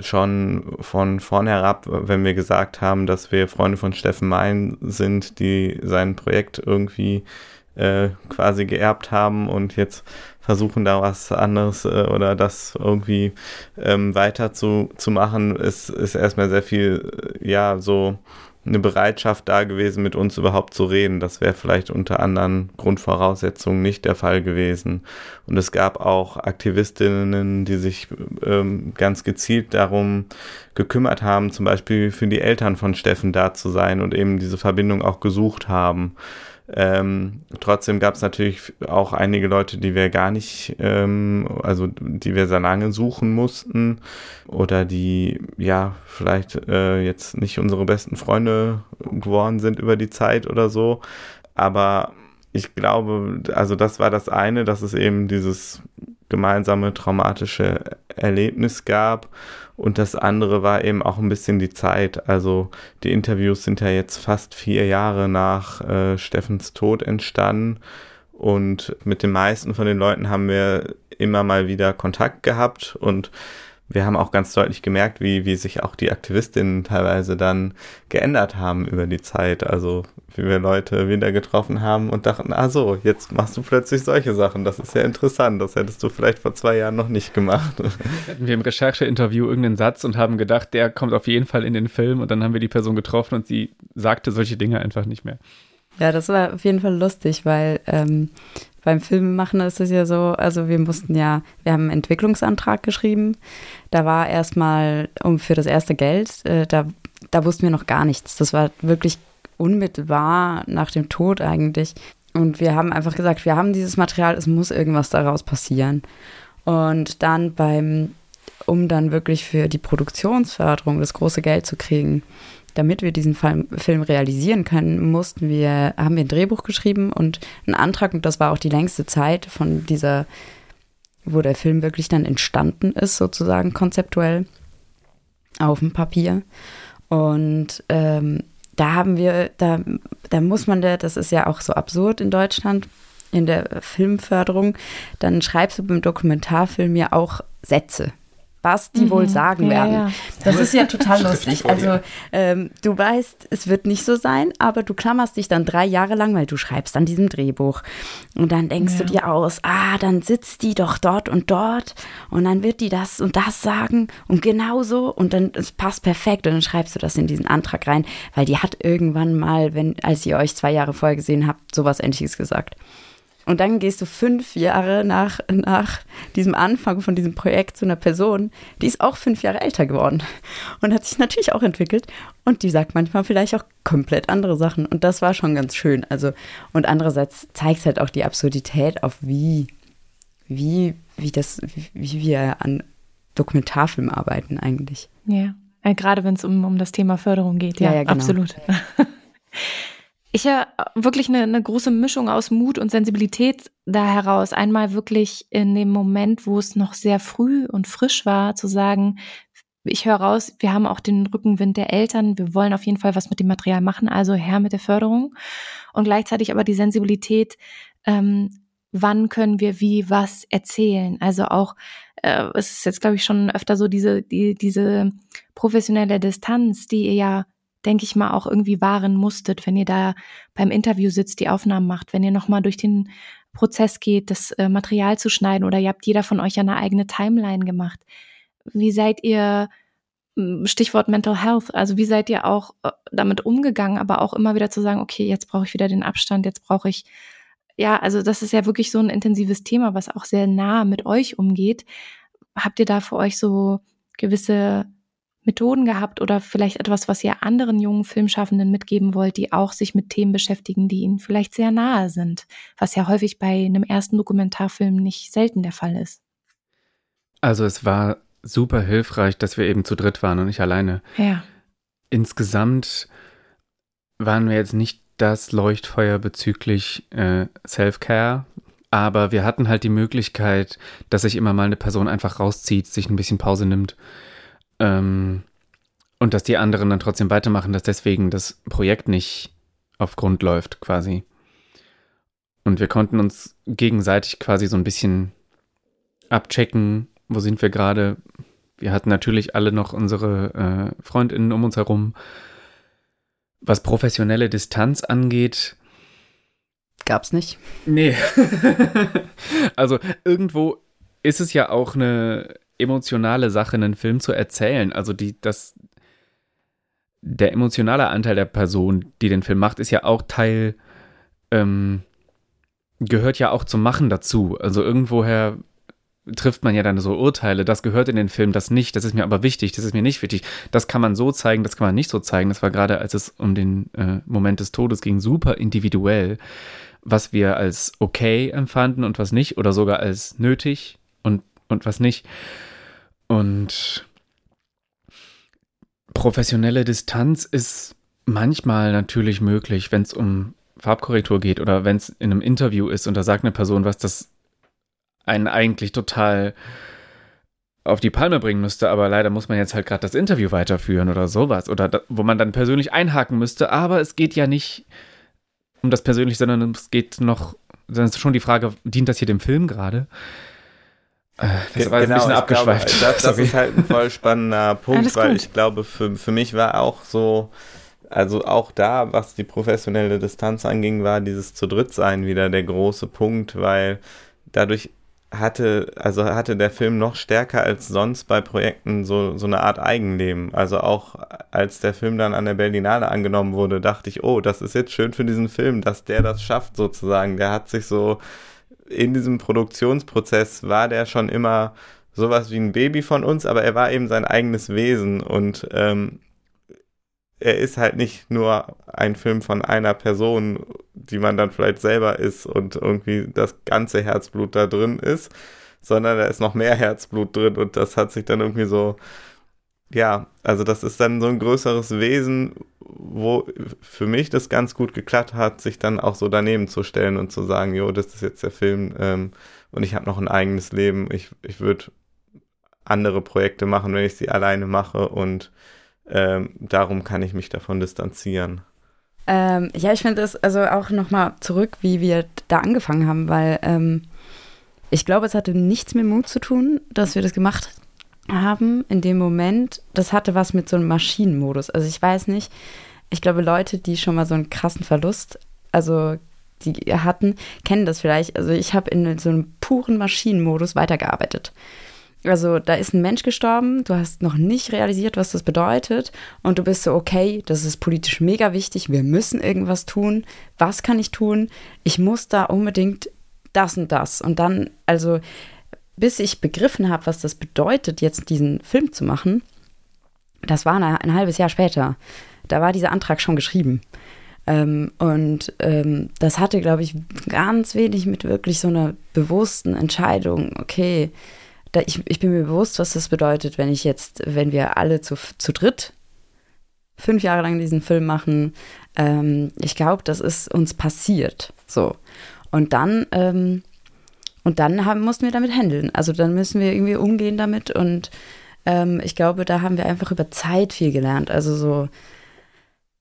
Speaker 2: schon von vorn herab, wenn wir gesagt haben, dass wir Freunde von Steffen Mein sind, die sein Projekt irgendwie äh, quasi geerbt haben und jetzt versuchen da was anderes äh, oder das irgendwie ähm, weiter zu, zu machen, ist, ist erstmal sehr viel, äh, ja, so eine Bereitschaft da gewesen, mit uns überhaupt zu reden. Das wäre vielleicht unter anderen Grundvoraussetzungen nicht der Fall gewesen. Und es gab auch Aktivistinnen, die sich ähm, ganz gezielt darum gekümmert haben, zum Beispiel für die Eltern von Steffen da zu sein und eben diese Verbindung auch gesucht haben. Ähm, trotzdem gab es natürlich auch einige Leute, die wir gar nicht, ähm, also die wir sehr lange suchen mussten oder die ja vielleicht äh, jetzt nicht unsere besten Freunde geworden sind über die Zeit oder so. Aber ich glaube, also das war das eine, dass es eben dieses gemeinsame traumatische Erlebnis gab. Und das andere war eben auch ein bisschen die Zeit. Also die Interviews sind ja jetzt fast vier Jahre nach äh, Steffens Tod entstanden. Und mit den meisten von den Leuten haben wir immer mal wieder Kontakt gehabt und wir haben auch ganz deutlich gemerkt, wie, wie sich auch die Aktivistinnen teilweise dann geändert haben über die Zeit. Also wie wir Leute wieder getroffen haben und dachten, ah so, jetzt machst du plötzlich solche Sachen. Das ist ja interessant. Das hättest du vielleicht vor zwei Jahren noch nicht gemacht.
Speaker 3: Hatten wir im Rechercheinterview irgendeinen Satz und haben gedacht, der kommt auf jeden Fall in den Film und dann haben wir die Person getroffen und sie sagte solche Dinge einfach nicht mehr.
Speaker 1: Ja, das war auf jeden Fall lustig, weil ähm, beim Filmemachen ist es ja so, also wir mussten ja, wir haben einen Entwicklungsantrag geschrieben. Da war erstmal um für das erste Geld, äh, da, da wussten wir noch gar nichts. Das war wirklich unmittelbar nach dem Tod eigentlich. Und wir haben einfach gesagt, wir haben dieses Material, es muss irgendwas daraus passieren. Und dann beim, um dann wirklich für die Produktionsförderung das große Geld zu kriegen, damit wir diesen Film realisieren können, mussten wir, haben wir ein Drehbuch geschrieben und einen Antrag, und das war auch die längste Zeit von dieser, wo der Film wirklich dann entstanden ist, sozusagen konzeptuell auf dem Papier. Und ähm, da haben wir, da, da muss man, das ist ja auch so absurd in Deutschland, in der Filmförderung, dann schreibst du beim Dokumentarfilm ja auch Sätze was die mhm. wohl sagen ja, werden. Ja. Das ist ja total lustig. Also ähm, du weißt, es wird nicht so sein, aber du klammerst dich dann drei Jahre lang, weil du schreibst an diesem Drehbuch. Und dann denkst ja. du dir aus, ah, dann sitzt die doch dort und dort und dann wird die das und das sagen und genauso und dann es passt perfekt und dann schreibst du das in diesen Antrag rein, weil die hat irgendwann mal, wenn, als ihr euch zwei Jahre vorher gesehen habt, sowas ähnliches gesagt. Und dann gehst du fünf Jahre nach, nach diesem Anfang von diesem Projekt zu einer Person, die ist auch fünf Jahre älter geworden und hat sich natürlich auch entwickelt. Und die sagt manchmal vielleicht auch komplett andere Sachen. Und das war schon ganz schön. Also, und andererseits zeigt es halt auch die Absurdität auf wie, wie, wie das, wie, wir an Dokumentarfilmen arbeiten eigentlich.
Speaker 5: Ja, ja gerade wenn es um, um das Thema Förderung geht. Ja, ja, ja genau. absolut. Ich ja wirklich eine, eine große Mischung aus Mut und Sensibilität da heraus. Einmal wirklich in dem Moment, wo es noch sehr früh und frisch war, zu sagen, ich höre raus, wir haben auch den Rückenwind der Eltern, wir wollen auf jeden Fall was mit dem Material machen, also her mit der Förderung. Und gleichzeitig aber die Sensibilität, ähm, wann können wir wie was erzählen. Also auch, äh, es ist jetzt, glaube ich, schon öfter so diese, die, diese professionelle Distanz, die ihr ja, denke ich mal, auch irgendwie wahren musstet, wenn ihr da beim Interview sitzt, die Aufnahmen macht, wenn ihr nochmal durch den Prozess geht, das äh, Material zu schneiden oder ihr habt jeder von euch eine eigene Timeline gemacht. Wie seid ihr, hm, Stichwort Mental Health, also wie seid ihr auch äh, damit umgegangen, aber auch immer wieder zu sagen, okay, jetzt brauche ich wieder den Abstand, jetzt brauche ich, ja, also das ist ja wirklich so ein intensives Thema, was auch sehr nah mit euch umgeht. Habt ihr da für euch so gewisse Methoden gehabt oder vielleicht etwas, was ihr anderen jungen Filmschaffenden mitgeben wollt, die auch sich mit Themen beschäftigen, die ihnen vielleicht sehr nahe sind, was ja häufig bei einem ersten Dokumentarfilm nicht selten der Fall ist?
Speaker 3: Also es war super hilfreich, dass wir eben zu dritt waren und nicht alleine.
Speaker 5: Ja.
Speaker 3: Insgesamt waren wir jetzt nicht das Leuchtfeuer bezüglich äh, Self-Care, aber wir hatten halt die Möglichkeit, dass sich immer mal eine Person einfach rauszieht, sich ein bisschen Pause nimmt ähm, und dass die anderen dann trotzdem weitermachen, dass deswegen das Projekt nicht auf Grund läuft quasi. Und wir konnten uns gegenseitig quasi so ein bisschen abchecken, wo sind wir gerade. Wir hatten natürlich alle noch unsere äh, Freundinnen um uns herum. Was professionelle Distanz angeht,
Speaker 1: Gab's nicht.
Speaker 3: Nee. also irgendwo ist es ja auch eine emotionale Sache, einen Film zu erzählen. Also die, das, der emotionale Anteil der Person, die den Film macht, ist ja auch Teil, ähm, gehört ja auch zum Machen dazu. Also irgendwoher trifft man ja dann so Urteile, das gehört in den Film, das nicht, das ist mir aber wichtig, das ist mir nicht wichtig. Das kann man so zeigen, das kann man nicht so zeigen. Das war gerade, als es um den äh, Moment des Todes ging, super individuell, was wir als okay empfanden und was nicht oder sogar als nötig und, und was nicht. Und professionelle Distanz ist manchmal natürlich möglich, wenn es um Farbkorrektur geht oder wenn es in einem Interview ist und da sagt eine Person was, das einen eigentlich total auf die Palme bringen müsste, aber leider muss man jetzt halt gerade das Interview weiterführen oder sowas oder da, wo man dann persönlich einhaken müsste, aber es geht ja nicht um das persönlich, sondern es geht noch, dann ist schon die Frage, dient das hier dem Film gerade?
Speaker 2: Äh, das war genau, ein bisschen abgeschweift. Glaube, das, das ist halt ein voll spannender Punkt, weil ich glaube, für, für mich war auch so, also auch da, was die professionelle Distanz anging, war dieses zu dritt sein wieder der große Punkt, weil dadurch hatte, also hatte der Film noch stärker als sonst bei Projekten so, so eine Art Eigenleben. Also auch als der Film dann an der Berlinale angenommen wurde, dachte ich, oh, das ist jetzt schön für diesen Film, dass der das schafft sozusagen. Der hat sich so in diesem Produktionsprozess war der schon immer sowas wie ein Baby von uns, aber er war eben sein eigenes Wesen und ähm, er ist halt nicht nur ein Film von einer Person, die man dann vielleicht selber ist und irgendwie das ganze Herzblut da drin ist, sondern da ist noch mehr Herzblut drin und das hat sich dann irgendwie so, ja, also das ist dann so ein größeres Wesen, wo für mich das ganz gut geklappt hat, sich dann auch so daneben zu stellen und zu sagen, jo, das ist jetzt der Film ähm, und ich habe noch ein eigenes Leben. Ich, ich würde andere Projekte machen, wenn ich sie alleine mache und ähm, darum kann ich mich davon distanzieren.
Speaker 1: Ähm, ja, ich finde es also auch nochmal zurück, wie wir da angefangen haben, weil ähm, ich glaube, es hatte nichts mit Mut zu tun, dass wir das gemacht haben in dem Moment. Das hatte was mit so einem Maschinenmodus. Also ich weiß nicht, ich glaube, Leute, die schon mal so einen krassen Verlust, also die hatten, kennen das vielleicht. Also ich habe in so einem puren Maschinenmodus weitergearbeitet. Also da ist ein Mensch gestorben, du hast noch nicht realisiert, was das bedeutet und du bist so, okay, das ist politisch mega wichtig, wir müssen irgendwas tun. Was kann ich tun? Ich muss da unbedingt das und das. Und dann, also bis ich begriffen habe, was das bedeutet, jetzt diesen Film zu machen, das war eine, ein halbes Jahr später. Da war dieser Antrag schon geschrieben. Ähm, und ähm, das hatte, glaube ich, ganz wenig mit wirklich so einer bewussten Entscheidung, okay, da, ich, ich bin mir bewusst, was das bedeutet, wenn ich jetzt, wenn wir alle zu, zu dritt fünf Jahre lang diesen Film machen. Ähm, ich glaube, das ist uns passiert. So. Und dann, ähm, und dann haben, mussten wir damit handeln. Also dann müssen wir irgendwie umgehen damit und ähm, ich glaube, da haben wir einfach über Zeit viel gelernt. Also so,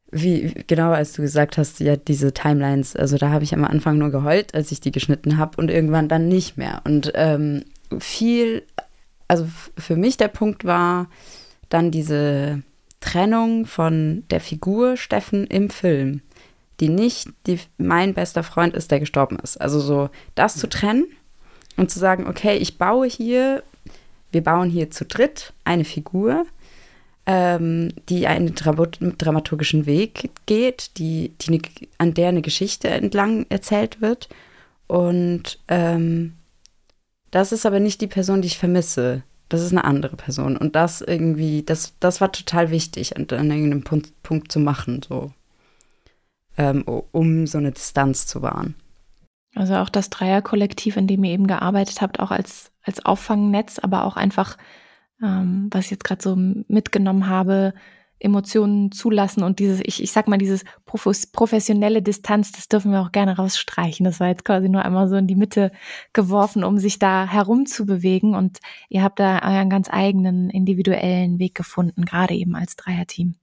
Speaker 1: wie, genau als du gesagt hast, ja, diese Timelines, also da habe ich am Anfang nur geheult, als ich die geschnitten habe und irgendwann dann nicht mehr. Und ähm, viel, also für mich der Punkt war dann diese Trennung von der Figur Steffen im Film, die nicht die, mein bester Freund ist, der gestorben ist. Also so das zu trennen und zu sagen, okay, ich baue hier, wir bauen hier zu dritt eine Figur, ähm, die einen dramaturgischen Weg geht, die, die ne, an der eine Geschichte entlang erzählt wird. Und ähm, das ist aber nicht die Person, die ich vermisse. Das ist eine andere Person. Und das irgendwie, das, das war total wichtig, an, an irgendeinem Punkt, Punkt zu machen, so. Ähm, um so eine Distanz zu wahren.
Speaker 5: Also auch das Dreierkollektiv, in dem ihr eben gearbeitet habt, auch als, als Auffangnetz, aber auch einfach, ähm, was ich jetzt gerade so mitgenommen habe, Emotionen zulassen und dieses, ich, ich sag mal, dieses professionelle Distanz, das dürfen wir auch gerne rausstreichen. Das war jetzt quasi nur einmal so in die Mitte geworfen, um sich da herumzubewegen. Und ihr habt da euren ganz eigenen individuellen Weg gefunden, gerade eben als Dreierteam.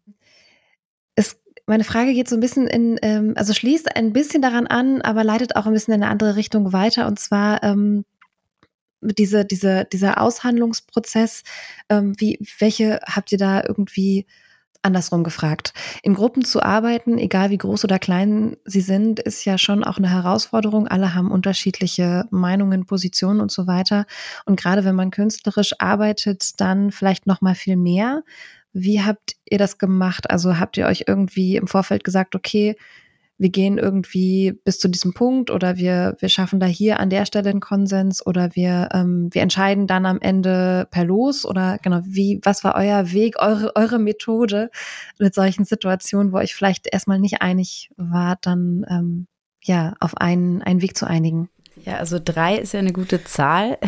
Speaker 6: Meine Frage geht so ein bisschen in, ähm, also schließt ein bisschen daran an, aber leitet auch ein bisschen in eine andere Richtung weiter. Und zwar ähm, diese, diese, dieser Aushandlungsprozess, ähm, wie, welche habt ihr da irgendwie andersrum gefragt. In Gruppen zu arbeiten, egal wie groß oder klein sie sind, ist ja schon auch eine Herausforderung. Alle haben unterschiedliche Meinungen, Positionen und so weiter. Und gerade wenn man künstlerisch arbeitet, dann vielleicht noch mal viel mehr. Wie habt ihr das gemacht? Also habt ihr euch irgendwie im Vorfeld gesagt, okay, wir gehen irgendwie bis zu diesem Punkt oder wir, wir schaffen da hier an der Stelle einen Konsens oder wir, ähm, wir entscheiden dann am Ende per Los oder genau, wie, was war euer Weg, eure, eure Methode mit solchen Situationen, wo euch vielleicht erstmal nicht einig war, dann ähm, ja, auf einen, einen Weg zu einigen?
Speaker 1: Ja, also drei ist ja eine gute Zahl.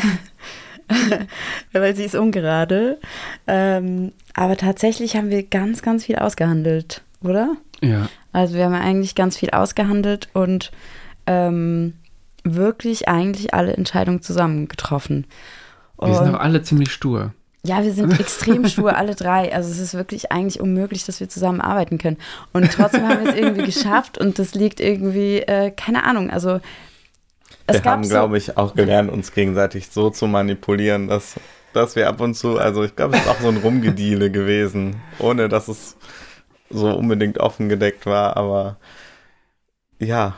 Speaker 1: Weil sie ist ungerade. Ähm, aber tatsächlich haben wir ganz, ganz viel ausgehandelt, oder?
Speaker 3: Ja.
Speaker 1: Also wir haben eigentlich ganz viel ausgehandelt und ähm, wirklich eigentlich alle Entscheidungen zusammen getroffen.
Speaker 3: Und wir sind auch alle ziemlich stur.
Speaker 1: Ja, wir sind extrem stur, alle drei. Also es ist wirklich eigentlich unmöglich, dass wir zusammen arbeiten können. Und trotzdem haben wir es irgendwie geschafft und das liegt irgendwie, äh, keine Ahnung, also
Speaker 2: es wir haben, so glaube ich, auch gelernt, uns gegenseitig so zu manipulieren, dass, dass wir ab und zu, also ich glaube, es ist auch so ein Rumgediele gewesen, ohne dass es so unbedingt offen gedeckt war, aber ja,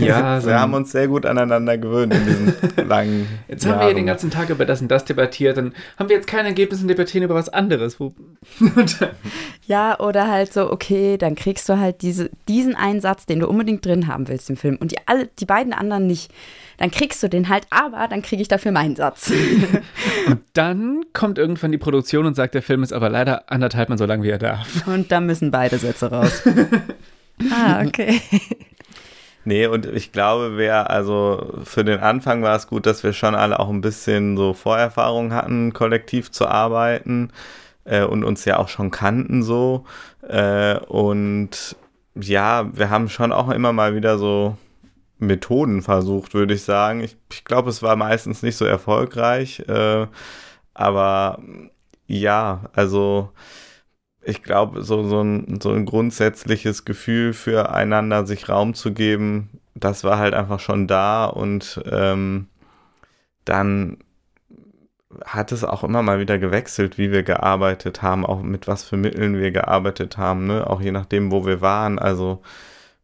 Speaker 2: ja so wir haben uns sehr gut aneinander gewöhnt in diesen langen
Speaker 3: Jetzt Jahren. haben wir hier den ganzen Tag über das und das debattiert, dann haben wir jetzt kein Ergebnis und debattieren über was anderes.
Speaker 1: ja, oder halt so, okay, dann kriegst du halt diese, diesen einen Satz, den du unbedingt drin haben willst im Film und die, alle, die beiden anderen nicht. Dann kriegst du den halt, aber dann kriege ich dafür meinen Satz.
Speaker 3: und dann kommt irgendwann die Produktion und sagt, der Film ist aber leider anderthalb Mal so lang, wie er darf.
Speaker 1: Und dann müssen beide Sätze raus.
Speaker 6: ah, okay.
Speaker 2: Nee, und ich glaube, wer, also für den Anfang war es gut, dass wir schon alle auch ein bisschen so Vorerfahrung hatten, kollektiv zu arbeiten äh, und uns ja auch schon kannten so. Äh, und ja, wir haben schon auch immer mal wieder so Methoden versucht, würde ich sagen. Ich, ich glaube, es war meistens nicht so erfolgreich, äh, aber ja, also ich glaube, so, so, ein, so ein grundsätzliches Gefühl füreinander, sich Raum zu geben, das war halt einfach schon da und ähm, dann hat es auch immer mal wieder gewechselt, wie wir gearbeitet haben, auch mit was für Mitteln wir gearbeitet haben, ne? auch je nachdem, wo wir waren. Also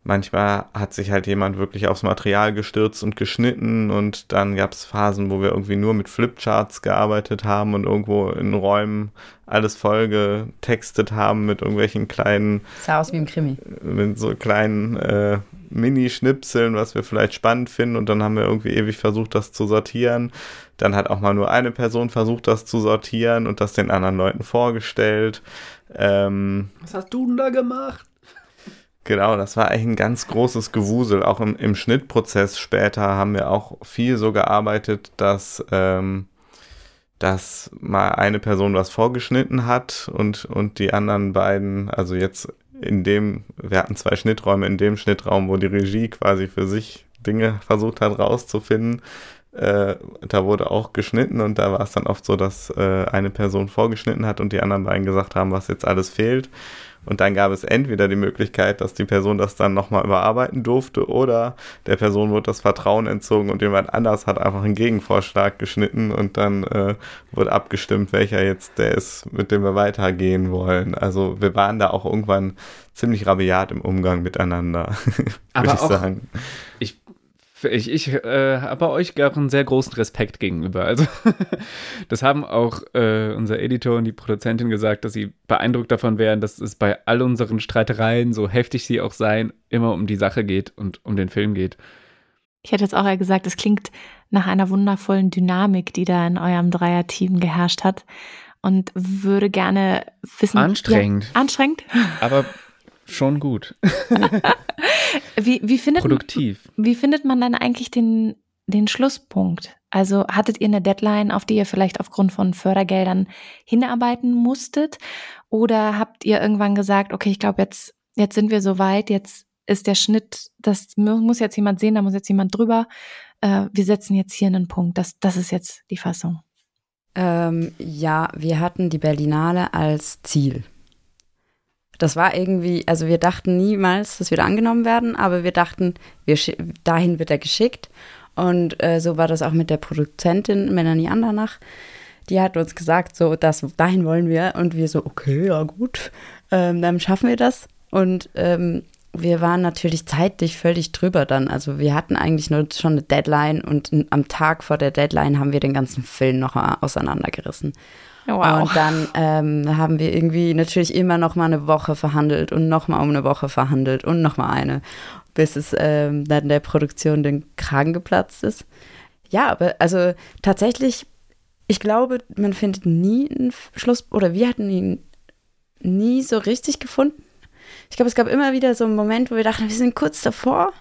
Speaker 2: Manchmal hat sich halt jemand wirklich aufs Material gestürzt und geschnitten und dann gab es Phasen, wo wir irgendwie nur mit Flipcharts gearbeitet haben und irgendwo in Räumen alles voll getextet haben mit irgendwelchen kleinen.
Speaker 1: Sah aus wie im Krimi.
Speaker 2: Mit so kleinen äh, Mini-Schnipseln, was wir vielleicht spannend finden und dann haben wir irgendwie ewig versucht, das zu sortieren. Dann hat auch mal nur eine Person versucht, das zu sortieren und das den anderen Leuten vorgestellt. Ähm,
Speaker 3: was hast du denn da gemacht?
Speaker 2: Genau, das war eigentlich ein ganz großes Gewusel. Auch im, im Schnittprozess später haben wir auch viel so gearbeitet, dass, ähm, dass mal eine Person was vorgeschnitten hat und, und die anderen beiden, also jetzt in dem, wir hatten zwei Schnitträume, in dem Schnittraum, wo die Regie quasi für sich Dinge versucht hat rauszufinden, äh, da wurde auch geschnitten und da war es dann oft so, dass äh, eine Person vorgeschnitten hat und die anderen beiden gesagt haben, was jetzt alles fehlt. Und dann gab es entweder die Möglichkeit, dass die Person das dann nochmal überarbeiten durfte oder der Person wurde das Vertrauen entzogen und jemand anders hat einfach einen Gegenvorschlag geschnitten und dann äh, wurde abgestimmt, welcher jetzt der ist, mit dem wir weitergehen wollen. Also wir waren da auch irgendwann ziemlich rabiat im Umgang miteinander, würde ich sagen.
Speaker 3: Ich ich, ich äh, habe euch gar einen sehr großen Respekt gegenüber. Also, das haben auch äh, unser Editor und die Produzentin gesagt, dass sie beeindruckt davon wären, dass es bei all unseren Streitereien, so heftig sie auch seien, immer um die Sache geht und um den Film geht.
Speaker 5: Ich hätte jetzt auch ja gesagt, es klingt nach einer wundervollen Dynamik, die da in eurem Dreier-Team geherrscht hat. Und würde gerne wissen.
Speaker 3: Anstrengend.
Speaker 5: Ja, anstrengend.
Speaker 3: Aber schon gut.
Speaker 5: wie, wie, findet,
Speaker 3: Produktiv.
Speaker 5: Wie findet man dann eigentlich den, den Schlusspunkt? Also hattet ihr eine Deadline, auf die ihr vielleicht aufgrund von Fördergeldern hinarbeiten musstet? Oder habt ihr irgendwann gesagt, okay, ich glaube, jetzt, jetzt sind wir so weit, jetzt ist der Schnitt, das muss jetzt jemand sehen, da muss jetzt jemand drüber. Äh, wir setzen jetzt hier einen Punkt. Das, das ist jetzt die Fassung.
Speaker 1: Ähm, ja, wir hatten die Berlinale als Ziel. Das war irgendwie, also wir dachten niemals, dass wir da angenommen werden, aber wir dachten, wir dahin wird er geschickt. Und äh, so war das auch mit der Produzentin Melanie Andernach. Die hat uns gesagt, so, das, dahin wollen wir. Und wir so, okay, ja gut, ähm, dann schaffen wir das. Und ähm, wir waren natürlich zeitlich völlig drüber dann. Also wir hatten eigentlich nur schon eine Deadline und am Tag vor der Deadline haben wir den ganzen Film noch auseinandergerissen. Wow. Und dann ähm, haben wir irgendwie natürlich immer noch mal eine Woche verhandelt und noch mal um eine Woche verhandelt und noch mal eine, bis es ähm, dann der Produktion den Kragen geplatzt ist. Ja, aber also tatsächlich, ich glaube, man findet nie einen Schluss, oder wir hatten ihn nie so richtig gefunden. Ich glaube, es gab immer wieder so einen Moment, wo wir dachten, wir sind kurz davor.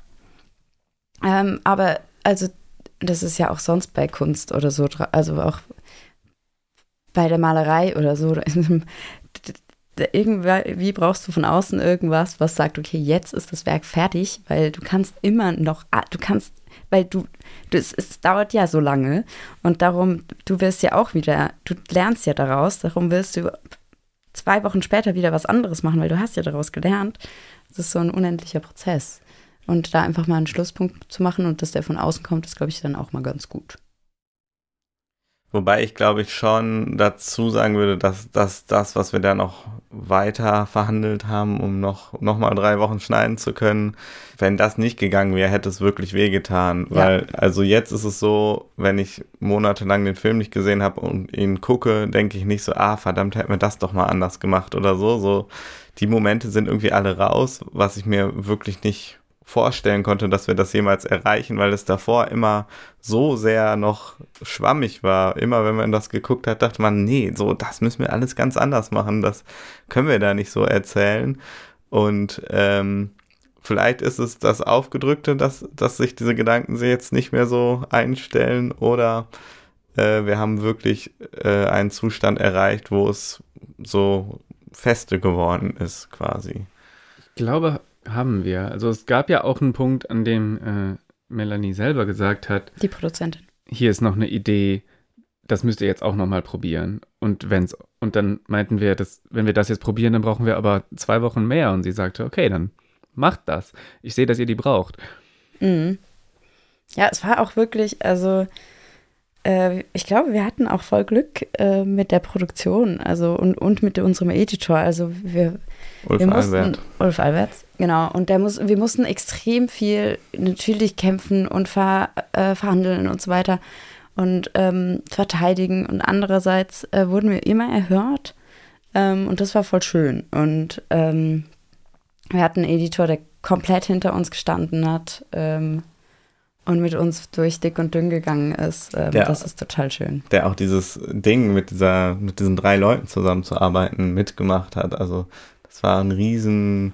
Speaker 1: Ähm, aber also, das ist ja auch sonst bei Kunst oder so, also auch bei der Malerei oder so, irgendwie brauchst du von außen irgendwas, was sagt, okay, jetzt ist das Werk fertig, weil du kannst immer noch, du kannst, weil du, es, es, dauert ja so lange und darum, du wirst ja auch wieder, du lernst ja daraus, darum wirst du zwei Wochen später wieder was anderes machen, weil du hast ja daraus gelernt. Das ist so ein unendlicher Prozess. Und da einfach mal einen Schlusspunkt zu machen und dass der von außen kommt, ist, glaube ich, dann auch mal ganz gut.
Speaker 2: Wobei ich glaube ich schon dazu sagen würde, dass, dass das, was wir da noch weiter verhandelt haben, um noch, noch mal drei Wochen schneiden zu können, wenn das nicht gegangen wäre, hätte es wirklich wehgetan. Ja. Weil, also jetzt ist es so, wenn ich monatelang den Film nicht gesehen habe und ihn gucke, denke ich nicht so, ah, verdammt, hätten wir das doch mal anders gemacht oder so. So, die Momente sind irgendwie alle raus, was ich mir wirklich nicht vorstellen konnte, dass wir das jemals erreichen, weil es davor immer so sehr noch schwammig war. Immer wenn man das geguckt hat, dachte man, nee, so, das müssen wir alles ganz anders machen. Das können wir da nicht so erzählen. Und ähm, vielleicht ist es das Aufgedrückte, dass, dass sich diese Gedanken jetzt nicht mehr so einstellen oder äh, wir haben wirklich äh, einen Zustand erreicht, wo es so feste geworden ist, quasi.
Speaker 3: Ich glaube, haben wir. Also es gab ja auch einen Punkt, an dem äh, Melanie selber gesagt hat.
Speaker 1: Die Produzentin.
Speaker 3: Hier ist noch eine Idee, das müsst ihr jetzt auch nochmal probieren. Und wenn's, und dann meinten wir, dass, wenn wir das jetzt probieren, dann brauchen wir aber zwei Wochen mehr. Und sie sagte, okay, dann macht das. Ich sehe, dass ihr die braucht.
Speaker 1: Mhm. Ja, es war auch wirklich, also äh, ich glaube, wir hatten auch voll Glück äh, mit der Produktion, also und, und mit unserem Editor. Also wir,
Speaker 2: Ulf
Speaker 1: wir mussten,
Speaker 2: Albert.
Speaker 1: Ulf Alberts, genau. Und der muss, wir mussten extrem viel natürlich kämpfen und ver, äh, verhandeln und so weiter und ähm, verteidigen. Und andererseits äh, wurden wir immer erhört. Ähm, und das war voll schön. Und ähm, wir hatten einen Editor, der komplett hinter uns gestanden hat ähm, und mit uns durch dick und dünn gegangen ist. Ähm, der, das ist total schön.
Speaker 2: Der auch dieses Ding mit dieser, mit diesen drei Leuten zusammenzuarbeiten mitgemacht hat. Also das war eine riesen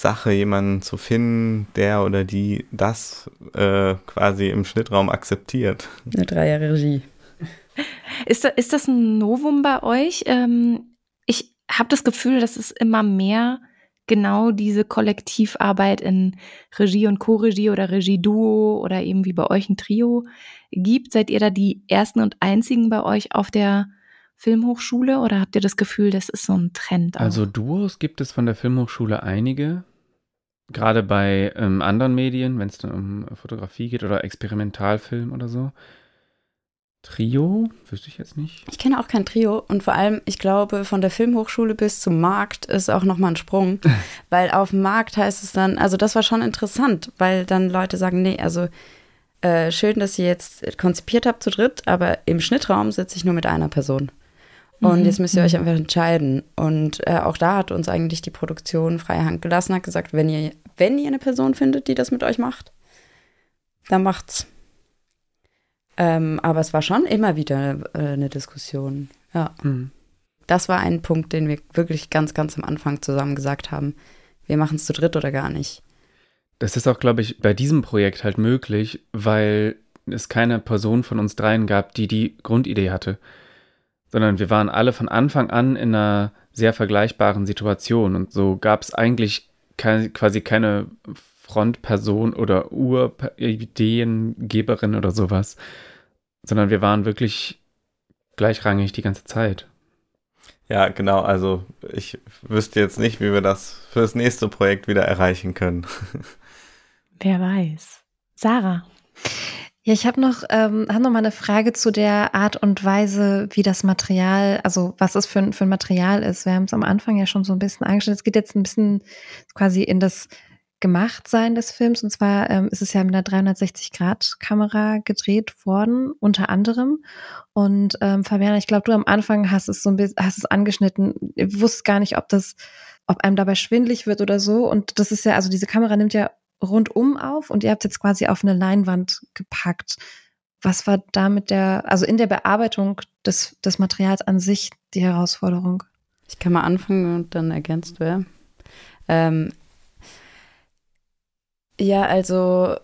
Speaker 2: Sache, jemanden zu finden, der oder die das äh, quasi im Schnittraum akzeptiert.
Speaker 1: Eine Dreier Regie.
Speaker 5: Ist, da, ist das ein Novum bei euch? Ähm, ich habe das Gefühl, dass es immer mehr genau diese Kollektivarbeit in Regie und Co-Regie oder Regie-Duo oder eben wie bei euch ein Trio gibt? Seid ihr da die ersten und einzigen bei euch auf der Filmhochschule oder habt ihr das Gefühl, das ist so ein Trend?
Speaker 3: Auch? Also Duos gibt es von der Filmhochschule einige. Gerade bei ähm, anderen Medien, wenn es dann um Fotografie geht oder Experimentalfilm oder so. Trio? Wüsste ich jetzt nicht.
Speaker 1: Ich kenne auch kein Trio und vor allem, ich glaube, von der Filmhochschule bis zum Markt ist auch nochmal ein Sprung, weil auf dem Markt heißt es dann, also das war schon interessant, weil dann Leute sagen, nee, also äh, schön, dass ihr jetzt konzipiert habt zu dritt, aber im Schnittraum sitze ich nur mit einer Person. Und mhm. jetzt müsst ihr euch mhm. einfach entscheiden. Und äh, auch da hat uns eigentlich die Produktion freie Hand gelassen, hat gesagt, wenn ihr, wenn ihr eine Person findet, die das mit euch macht, dann macht's. Ähm, aber es war schon immer wieder äh, eine Diskussion. Ja. Mhm. Das war ein Punkt, den wir wirklich ganz, ganz am Anfang zusammen gesagt haben. Wir machen es zu dritt oder gar nicht.
Speaker 3: Das ist auch, glaube ich, bei diesem Projekt halt möglich, weil es keine Person von uns dreien gab, die die Grundidee hatte. Sondern wir waren alle von Anfang an in einer sehr vergleichbaren Situation. Und so gab es eigentlich kein, quasi keine Frontperson oder Urideengeberin oder sowas sondern wir waren wirklich gleichrangig die ganze Zeit.
Speaker 2: Ja, genau. Also ich wüsste jetzt nicht, wie wir das für das nächste Projekt wieder erreichen können.
Speaker 5: Wer weiß. Sarah.
Speaker 6: Ja, ich habe noch, ähm, hab noch mal eine Frage zu der Art und Weise, wie das Material, also was es für, für ein Material ist. Wir haben es am Anfang ja schon so ein bisschen angestellt. Es geht jetzt ein bisschen quasi in das gemacht sein des Films. Und zwar ähm, ist es ja mit einer 360-Grad-Kamera gedreht worden, unter anderem. Und ähm, Fabiana, ich glaube, du am Anfang hast es so ein bisschen, hast es angeschnitten. Ich wusste gar nicht, ob das, ob einem dabei schwindlig wird oder so. Und das ist ja, also diese Kamera nimmt ja rundum auf und ihr habt jetzt quasi auf eine Leinwand gepackt. Was war da mit der, also in der Bearbeitung des, des Materials an sich die Herausforderung?
Speaker 1: Ich kann mal anfangen und dann ergänzt wer. Ähm, ja, also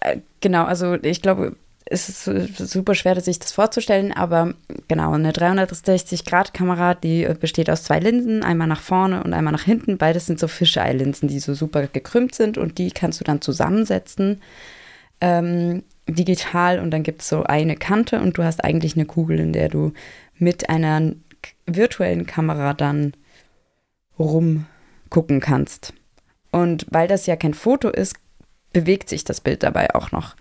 Speaker 1: äh, genau, also ich glaube, es ist super schwer, sich das vorzustellen, aber genau, eine 360-Grad-Kamera, die besteht aus zwei Linsen, einmal nach vorne und einmal nach hinten. Beides sind so Fisheye-Linsen, die so super gekrümmt sind und die kannst du dann zusammensetzen, ähm, digital und dann gibt es so eine Kante und du hast eigentlich eine Kugel, in der du mit einer virtuellen Kamera dann rumgucken kannst. Und weil das ja kein Foto ist, bewegt sich das Bild dabei auch noch.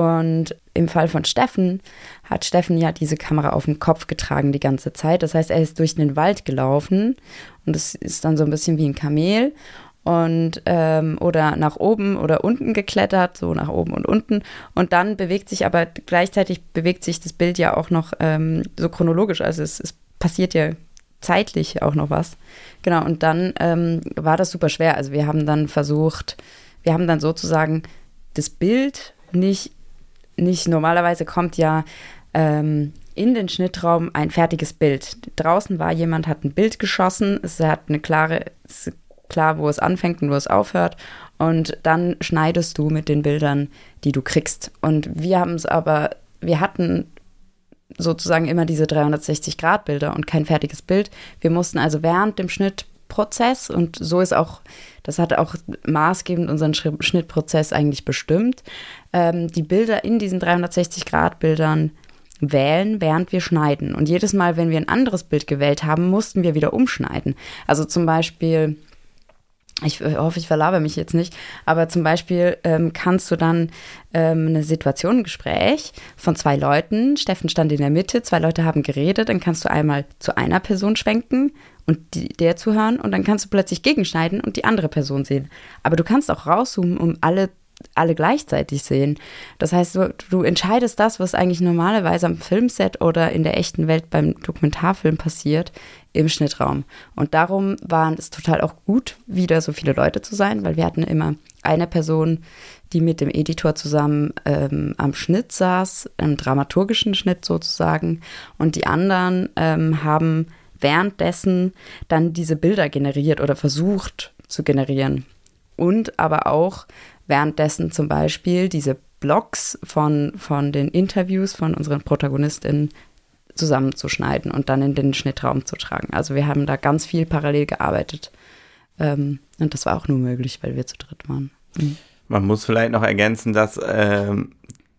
Speaker 1: Und im Fall von Steffen hat Steffen ja diese Kamera auf dem Kopf getragen die ganze Zeit. Das heißt, er ist durch den Wald gelaufen und es ist dann so ein bisschen wie ein Kamel und ähm, oder nach oben oder unten geklettert, so nach oben und unten. Und dann bewegt sich aber gleichzeitig bewegt sich das Bild ja auch noch ähm, so chronologisch. Also es, es passiert ja zeitlich auch noch was. Genau, und dann ähm, war das super schwer. Also wir haben dann versucht, wir haben dann sozusagen das Bild nicht, nicht normalerweise kommt ja ähm, in den Schnittraum ein fertiges Bild. Draußen war jemand, hat ein Bild geschossen, es hat eine klare, klar, wo es anfängt und wo es aufhört. Und dann schneidest du mit den Bildern, die du kriegst. Und wir haben es aber, wir hatten sozusagen immer diese 360-Grad-Bilder und kein fertiges Bild. Wir mussten also während dem Schnittprozess und so ist auch, das hat auch maßgebend unseren Schnittprozess eigentlich bestimmt, ähm, die Bilder in diesen 360-Grad-Bildern wählen, während wir schneiden. Und jedes Mal, wenn wir ein anderes Bild gewählt haben, mussten wir wieder umschneiden. Also zum Beispiel ich hoffe, ich verlabe mich jetzt nicht, aber zum Beispiel ähm, kannst du dann ähm, eine Situation, ein Gespräch von zwei Leuten, Steffen stand in der Mitte, zwei Leute haben geredet, dann kannst du einmal zu einer Person schwenken und die, der zuhören und dann kannst du plötzlich gegenschneiden und die andere Person sehen. Aber du kannst auch rauszoomen, um alle alle gleichzeitig sehen. Das heißt, du, du, entscheidest das, was eigentlich normalerweise am Filmset oder in der echten Welt beim Dokumentarfilm passiert, im Schnittraum. Und darum war es total auch gut, wieder so viele Leute zu sein, weil wir hatten immer eine Person, die mit dem Editor zusammen ähm, am Schnitt saß, im dramaturgischen Schnitt sozusagen, und die anderen ähm, haben währenddessen dann diese Bilder generiert oder versucht zu generieren. Und aber auch währenddessen zum Beispiel diese Blogs von, von den Interviews von unseren Protagonistinnen zusammenzuschneiden und dann in den Schnittraum zu tragen. Also wir haben da ganz viel parallel gearbeitet. Ähm, und das war auch nur möglich, weil wir zu dritt waren. Mhm.
Speaker 2: Man muss vielleicht noch ergänzen, dass ähm,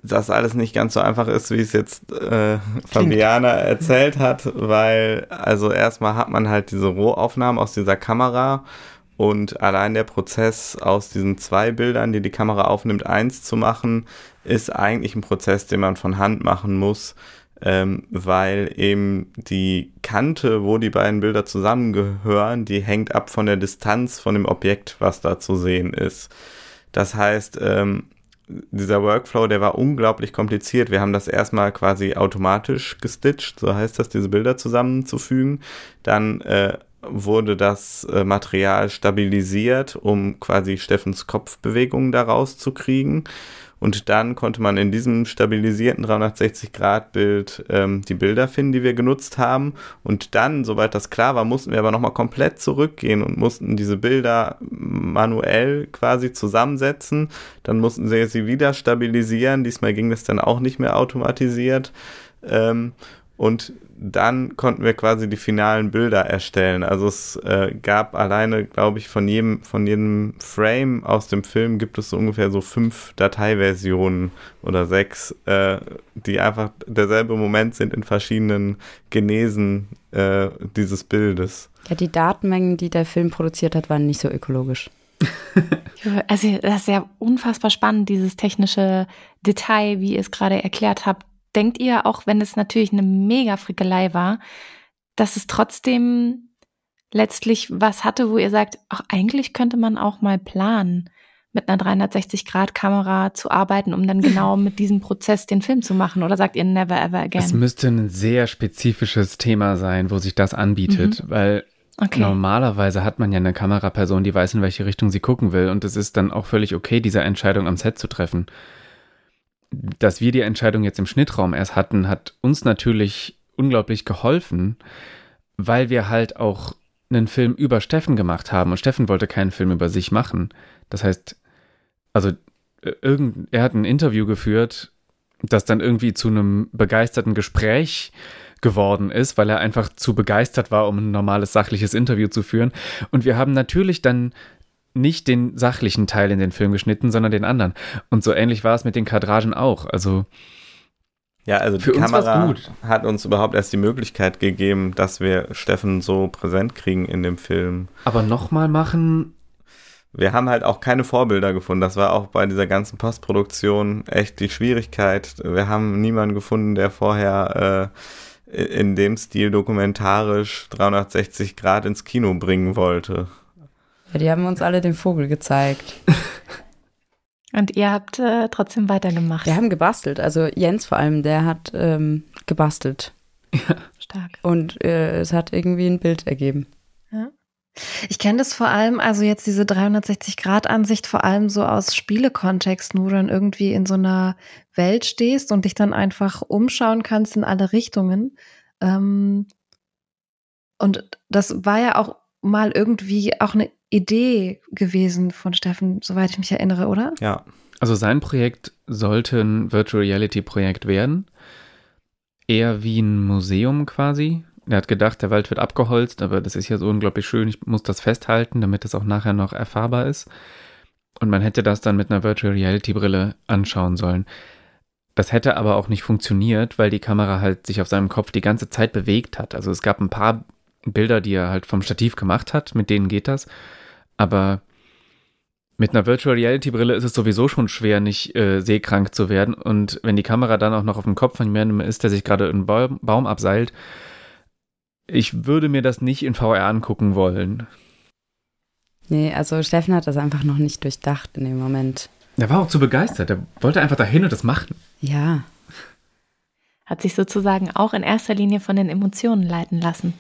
Speaker 2: das alles nicht ganz so einfach ist, wie es jetzt äh, Fabiana erzählt hat, weil also erstmal hat man halt diese Rohaufnahmen aus dieser Kamera und allein der Prozess aus diesen zwei Bildern, die die Kamera aufnimmt, eins zu machen, ist eigentlich ein Prozess, den man von Hand machen muss, ähm, weil eben die Kante, wo die beiden Bilder zusammengehören, die hängt ab von der Distanz von dem Objekt, was da zu sehen ist. Das heißt, ähm, dieser Workflow, der war unglaublich kompliziert. Wir haben das erstmal quasi automatisch gestitcht, so heißt das, diese Bilder zusammenzufügen. Dann äh, wurde das äh, Material stabilisiert, um quasi Steffens Kopfbewegungen daraus zu kriegen. Und dann konnte man in diesem stabilisierten 360-Grad-Bild ähm, die Bilder finden, die wir genutzt haben. Und dann, soweit das klar war, mussten wir aber nochmal komplett zurückgehen und mussten diese Bilder manuell quasi zusammensetzen. Dann mussten sie sie wieder stabilisieren. Diesmal ging das dann auch nicht mehr automatisiert. Ähm, und dann konnten wir quasi die finalen Bilder erstellen. Also es äh, gab alleine, glaube ich, von jedem, von jedem Frame aus dem Film gibt es so ungefähr so fünf Dateiversionen oder sechs, äh, die einfach derselbe Moment sind in verschiedenen Genesen äh, dieses Bildes.
Speaker 1: Ja, die Datenmengen, die der Film produziert hat, waren nicht so ökologisch.
Speaker 5: also das ist ja unfassbar spannend, dieses technische Detail, wie ihr es gerade erklärt habt denkt ihr, auch wenn es natürlich eine mega Frickelei war, dass es trotzdem letztlich was hatte, wo ihr sagt, ach, eigentlich könnte man auch mal planen, mit einer 360-Grad-Kamera zu arbeiten, um dann genau mit diesem Prozess den Film zu machen? Oder sagt ihr never ever again?
Speaker 3: Es müsste ein sehr spezifisches Thema sein, wo sich das anbietet, mhm. weil okay. normalerweise hat man ja eine Kameraperson, die weiß, in welche Richtung sie gucken will. Und es ist dann auch völlig okay, diese Entscheidung am Set zu treffen dass wir die Entscheidung jetzt im Schnittraum erst hatten, hat uns natürlich unglaublich geholfen, weil wir halt auch einen Film über Steffen gemacht haben und Steffen wollte keinen Film über sich machen. Das heißt, also äh, irgend, er hat ein Interview geführt, das dann irgendwie zu einem begeisterten Gespräch geworden ist, weil er einfach zu begeistert war, um ein normales sachliches Interview zu führen. Und wir haben natürlich dann nicht den sachlichen Teil in den Film geschnitten, sondern den anderen. Und so ähnlich war es mit den Kadragen auch. Also
Speaker 2: ja, also die Kamera hat uns überhaupt erst die Möglichkeit gegeben, dass wir Steffen so präsent kriegen in dem Film.
Speaker 3: Aber nochmal machen.
Speaker 2: Wir haben halt auch keine Vorbilder gefunden. Das war auch bei dieser ganzen Postproduktion echt die Schwierigkeit. Wir haben niemanden gefunden, der vorher äh, in dem Stil dokumentarisch 360 Grad ins Kino bringen wollte.
Speaker 1: Ja, die haben uns alle den Vogel gezeigt.
Speaker 5: Und ihr habt äh, trotzdem weitergemacht.
Speaker 1: Wir haben gebastelt. Also Jens vor allem, der hat ähm, gebastelt.
Speaker 5: Ja, stark.
Speaker 1: Und äh, es hat irgendwie ein Bild ergeben. Ja.
Speaker 6: Ich kenne das vor allem, also jetzt diese 360-Grad-Ansicht, vor allem so aus Spielekontexten, wo du dann irgendwie in so einer Welt stehst und dich dann einfach umschauen kannst in alle Richtungen. Ähm, und das war ja auch mal irgendwie auch eine Idee gewesen von Steffen, soweit ich mich erinnere, oder?
Speaker 3: Ja. Also sein Projekt sollte ein Virtual Reality Projekt werden. Eher wie ein Museum quasi. Er hat gedacht, der Wald wird abgeholzt, aber das ist ja so unglaublich schön. Ich muss das festhalten, damit es auch nachher noch erfahrbar ist. Und man hätte das dann mit einer Virtual Reality Brille anschauen sollen. Das hätte aber auch nicht funktioniert, weil die Kamera halt sich auf seinem Kopf die ganze Zeit bewegt hat. Also es gab ein paar Bilder, die er halt vom Stativ gemacht hat, mit denen geht das. Aber mit einer Virtual Reality Brille ist es sowieso schon schwer, nicht äh, seekrank zu werden. Und wenn die Kamera dann auch noch auf dem Kopf von jemandem ist, der sich gerade einen Baum, Baum abseilt, ich würde mir das nicht in VR angucken wollen.
Speaker 1: Nee, also Steffen hat das einfach noch nicht durchdacht in dem Moment.
Speaker 3: Er war auch zu begeistert. Er wollte einfach dahin und das machen.
Speaker 1: Ja.
Speaker 5: Hat sich sozusagen auch in erster Linie von den Emotionen leiten lassen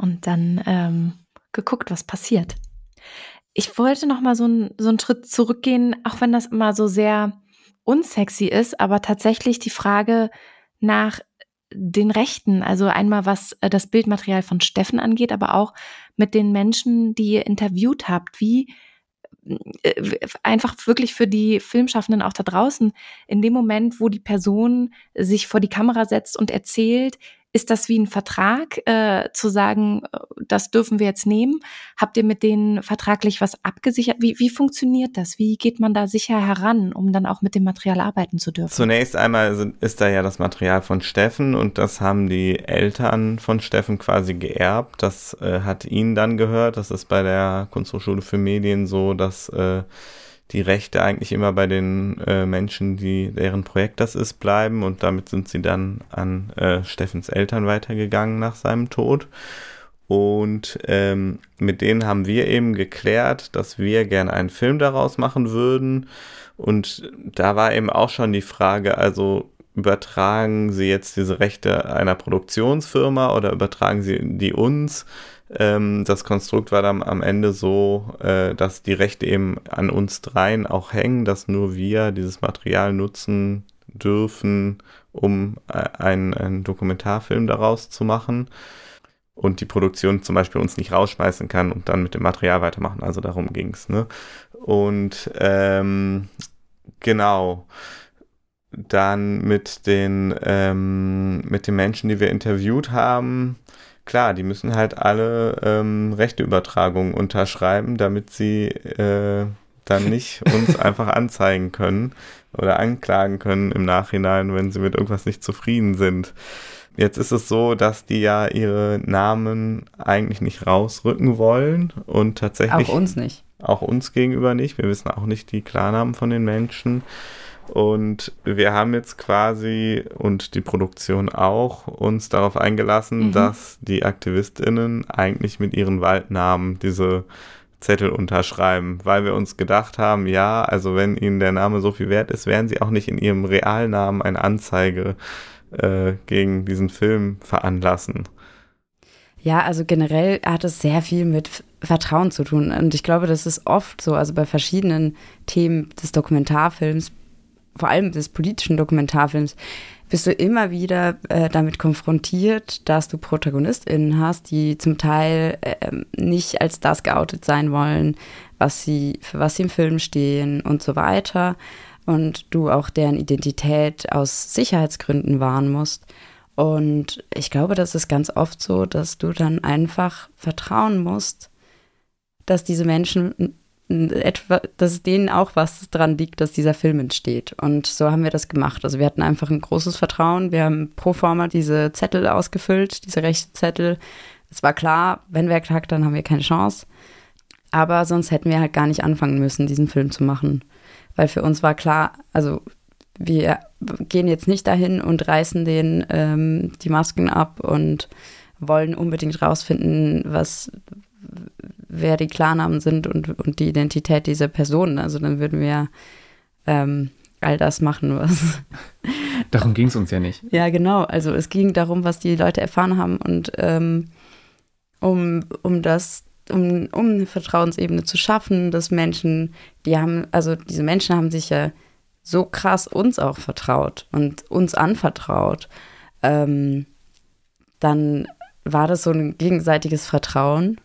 Speaker 5: und dann ähm, geguckt, was passiert. Ich wollte noch mal so, ein, so einen Schritt zurückgehen, auch wenn das immer so sehr unsexy ist, aber tatsächlich die Frage nach den Rechten, also einmal was äh, das Bildmaterial von Steffen angeht, aber auch mit den Menschen, die ihr interviewt habt, wie äh, einfach wirklich für die Filmschaffenden auch da draußen, in dem Moment, wo die Person sich vor die Kamera setzt und erzählt, ist das wie ein Vertrag, äh, zu sagen, äh, das dürfen wir jetzt nehmen? Habt ihr mit denen vertraglich was abgesichert? Wie, wie funktioniert das? Wie geht man da sicher heran, um dann auch mit dem Material arbeiten zu dürfen?
Speaker 2: Zunächst einmal ist da ja das Material von Steffen und das haben die Eltern von Steffen quasi geerbt. Das äh, hat ihnen dann gehört. Das ist bei der Kunsthochschule für Medien so, dass äh, die Rechte eigentlich immer bei den äh, Menschen, die deren Projekt das ist, bleiben und damit sind sie dann an äh, Steffens Eltern weitergegangen nach seinem Tod. Und ähm, mit denen haben wir eben geklärt, dass wir gerne einen Film daraus machen würden. Und da war eben auch schon die Frage, also übertragen sie jetzt diese Rechte einer Produktionsfirma oder übertragen sie die uns? Ähm, das Konstrukt war dann am Ende so, äh, dass die Rechte eben an uns dreien auch hängen, dass nur wir dieses Material nutzen dürfen, um äh, einen, einen Dokumentarfilm daraus zu machen und die Produktion zum Beispiel uns nicht rausschmeißen kann und dann mit dem Material weitermachen. Also darum ging's. Ne? Und ähm, genau dann mit den ähm, mit den Menschen, die wir interviewt haben, klar, die müssen halt alle ähm, Rechteübertragungen unterschreiben, damit sie äh, dann nicht uns einfach anzeigen können oder anklagen können im Nachhinein, wenn sie mit irgendwas nicht zufrieden sind. Jetzt ist es so, dass die ja ihre Namen eigentlich nicht rausrücken wollen und tatsächlich.
Speaker 1: Auch uns nicht.
Speaker 2: Auch uns gegenüber nicht. Wir wissen auch nicht die Klarnamen von den Menschen. Und wir haben jetzt quasi und die Produktion auch uns darauf eingelassen, mhm. dass die AktivistInnen eigentlich mit ihren Waldnamen diese Zettel unterschreiben, weil wir uns gedacht haben, ja, also wenn ihnen der Name so viel wert ist, werden sie auch nicht in ihrem Realnamen eine Anzeige äh, gegen diesen Film veranlassen.
Speaker 1: Ja, also generell hat es sehr viel mit Vertrauen zu tun. Und ich glaube, das ist oft so, also bei verschiedenen Themen des Dokumentarfilms vor allem des politischen Dokumentarfilms, bist du immer wieder äh, damit konfrontiert, dass du ProtagonistInnen hast, die zum Teil äh, nicht als das geoutet sein wollen, was sie, für was sie im Film stehen und so weiter. Und du auch deren Identität aus Sicherheitsgründen wahren musst. Und ich glaube, das ist ganz oft so, dass du dann einfach vertrauen musst, dass diese Menschen etwa, dass denen auch was dran liegt, dass dieser Film entsteht. Und so haben wir das gemacht. Also wir hatten einfach ein großes Vertrauen. Wir haben pro forma diese Zettel ausgefüllt, diese Rechtszettel. Es war klar, wenn wer klagt, dann haben wir keine Chance. Aber sonst hätten wir halt gar nicht anfangen müssen, diesen Film zu machen. Weil für uns war klar, also wir gehen jetzt nicht dahin und reißen den ähm, die Masken ab und wollen unbedingt rausfinden, was, wer die Klarnamen sind und, und die Identität dieser Personen. Also dann würden wir ähm, all das machen, was.
Speaker 3: Darum ging es uns ja nicht.
Speaker 1: Ja, genau. Also es ging darum, was die Leute erfahren haben und ähm, um, um das, um, um eine Vertrauensebene zu schaffen, dass Menschen, die haben, also diese Menschen haben sich ja so krass uns auch vertraut und uns anvertraut. Ähm, dann war das so ein gegenseitiges Vertrauen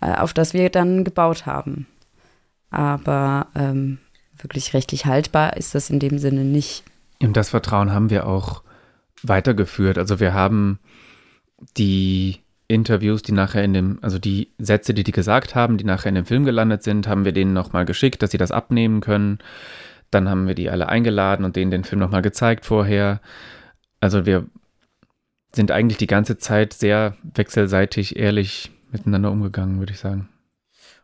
Speaker 1: auf das wir dann gebaut haben. Aber ähm, wirklich rechtlich haltbar ist das in dem Sinne nicht.
Speaker 3: Und das Vertrauen haben wir auch weitergeführt. Also wir haben die Interviews, die nachher in dem, also die Sätze, die die gesagt haben, die nachher in dem Film gelandet sind, haben wir denen nochmal geschickt, dass sie das abnehmen können. Dann haben wir die alle eingeladen und denen den Film nochmal gezeigt vorher. Also wir sind eigentlich die ganze Zeit sehr wechselseitig ehrlich miteinander umgegangen, würde ich sagen.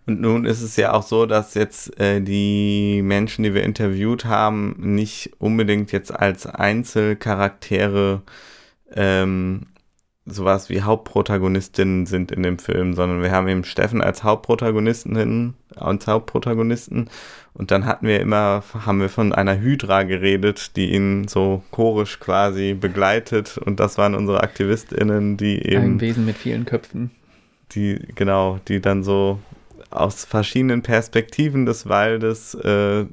Speaker 2: Und nun ist es ja auch so, dass jetzt äh, die Menschen, die wir interviewt haben, nicht unbedingt jetzt als Einzelcharaktere ähm, sowas wie Hauptprotagonistinnen sind in dem Film, sondern wir haben eben Steffen als Hauptprotagonistin als Hauptprotagonisten und dann hatten wir immer, haben wir von einer Hydra geredet, die ihn so chorisch quasi begleitet und das waren unsere AktivistInnen, die eben.
Speaker 3: Ein Wesen mit vielen Köpfen
Speaker 2: die, genau, die dann so aus verschiedenen Perspektiven des Waldes äh,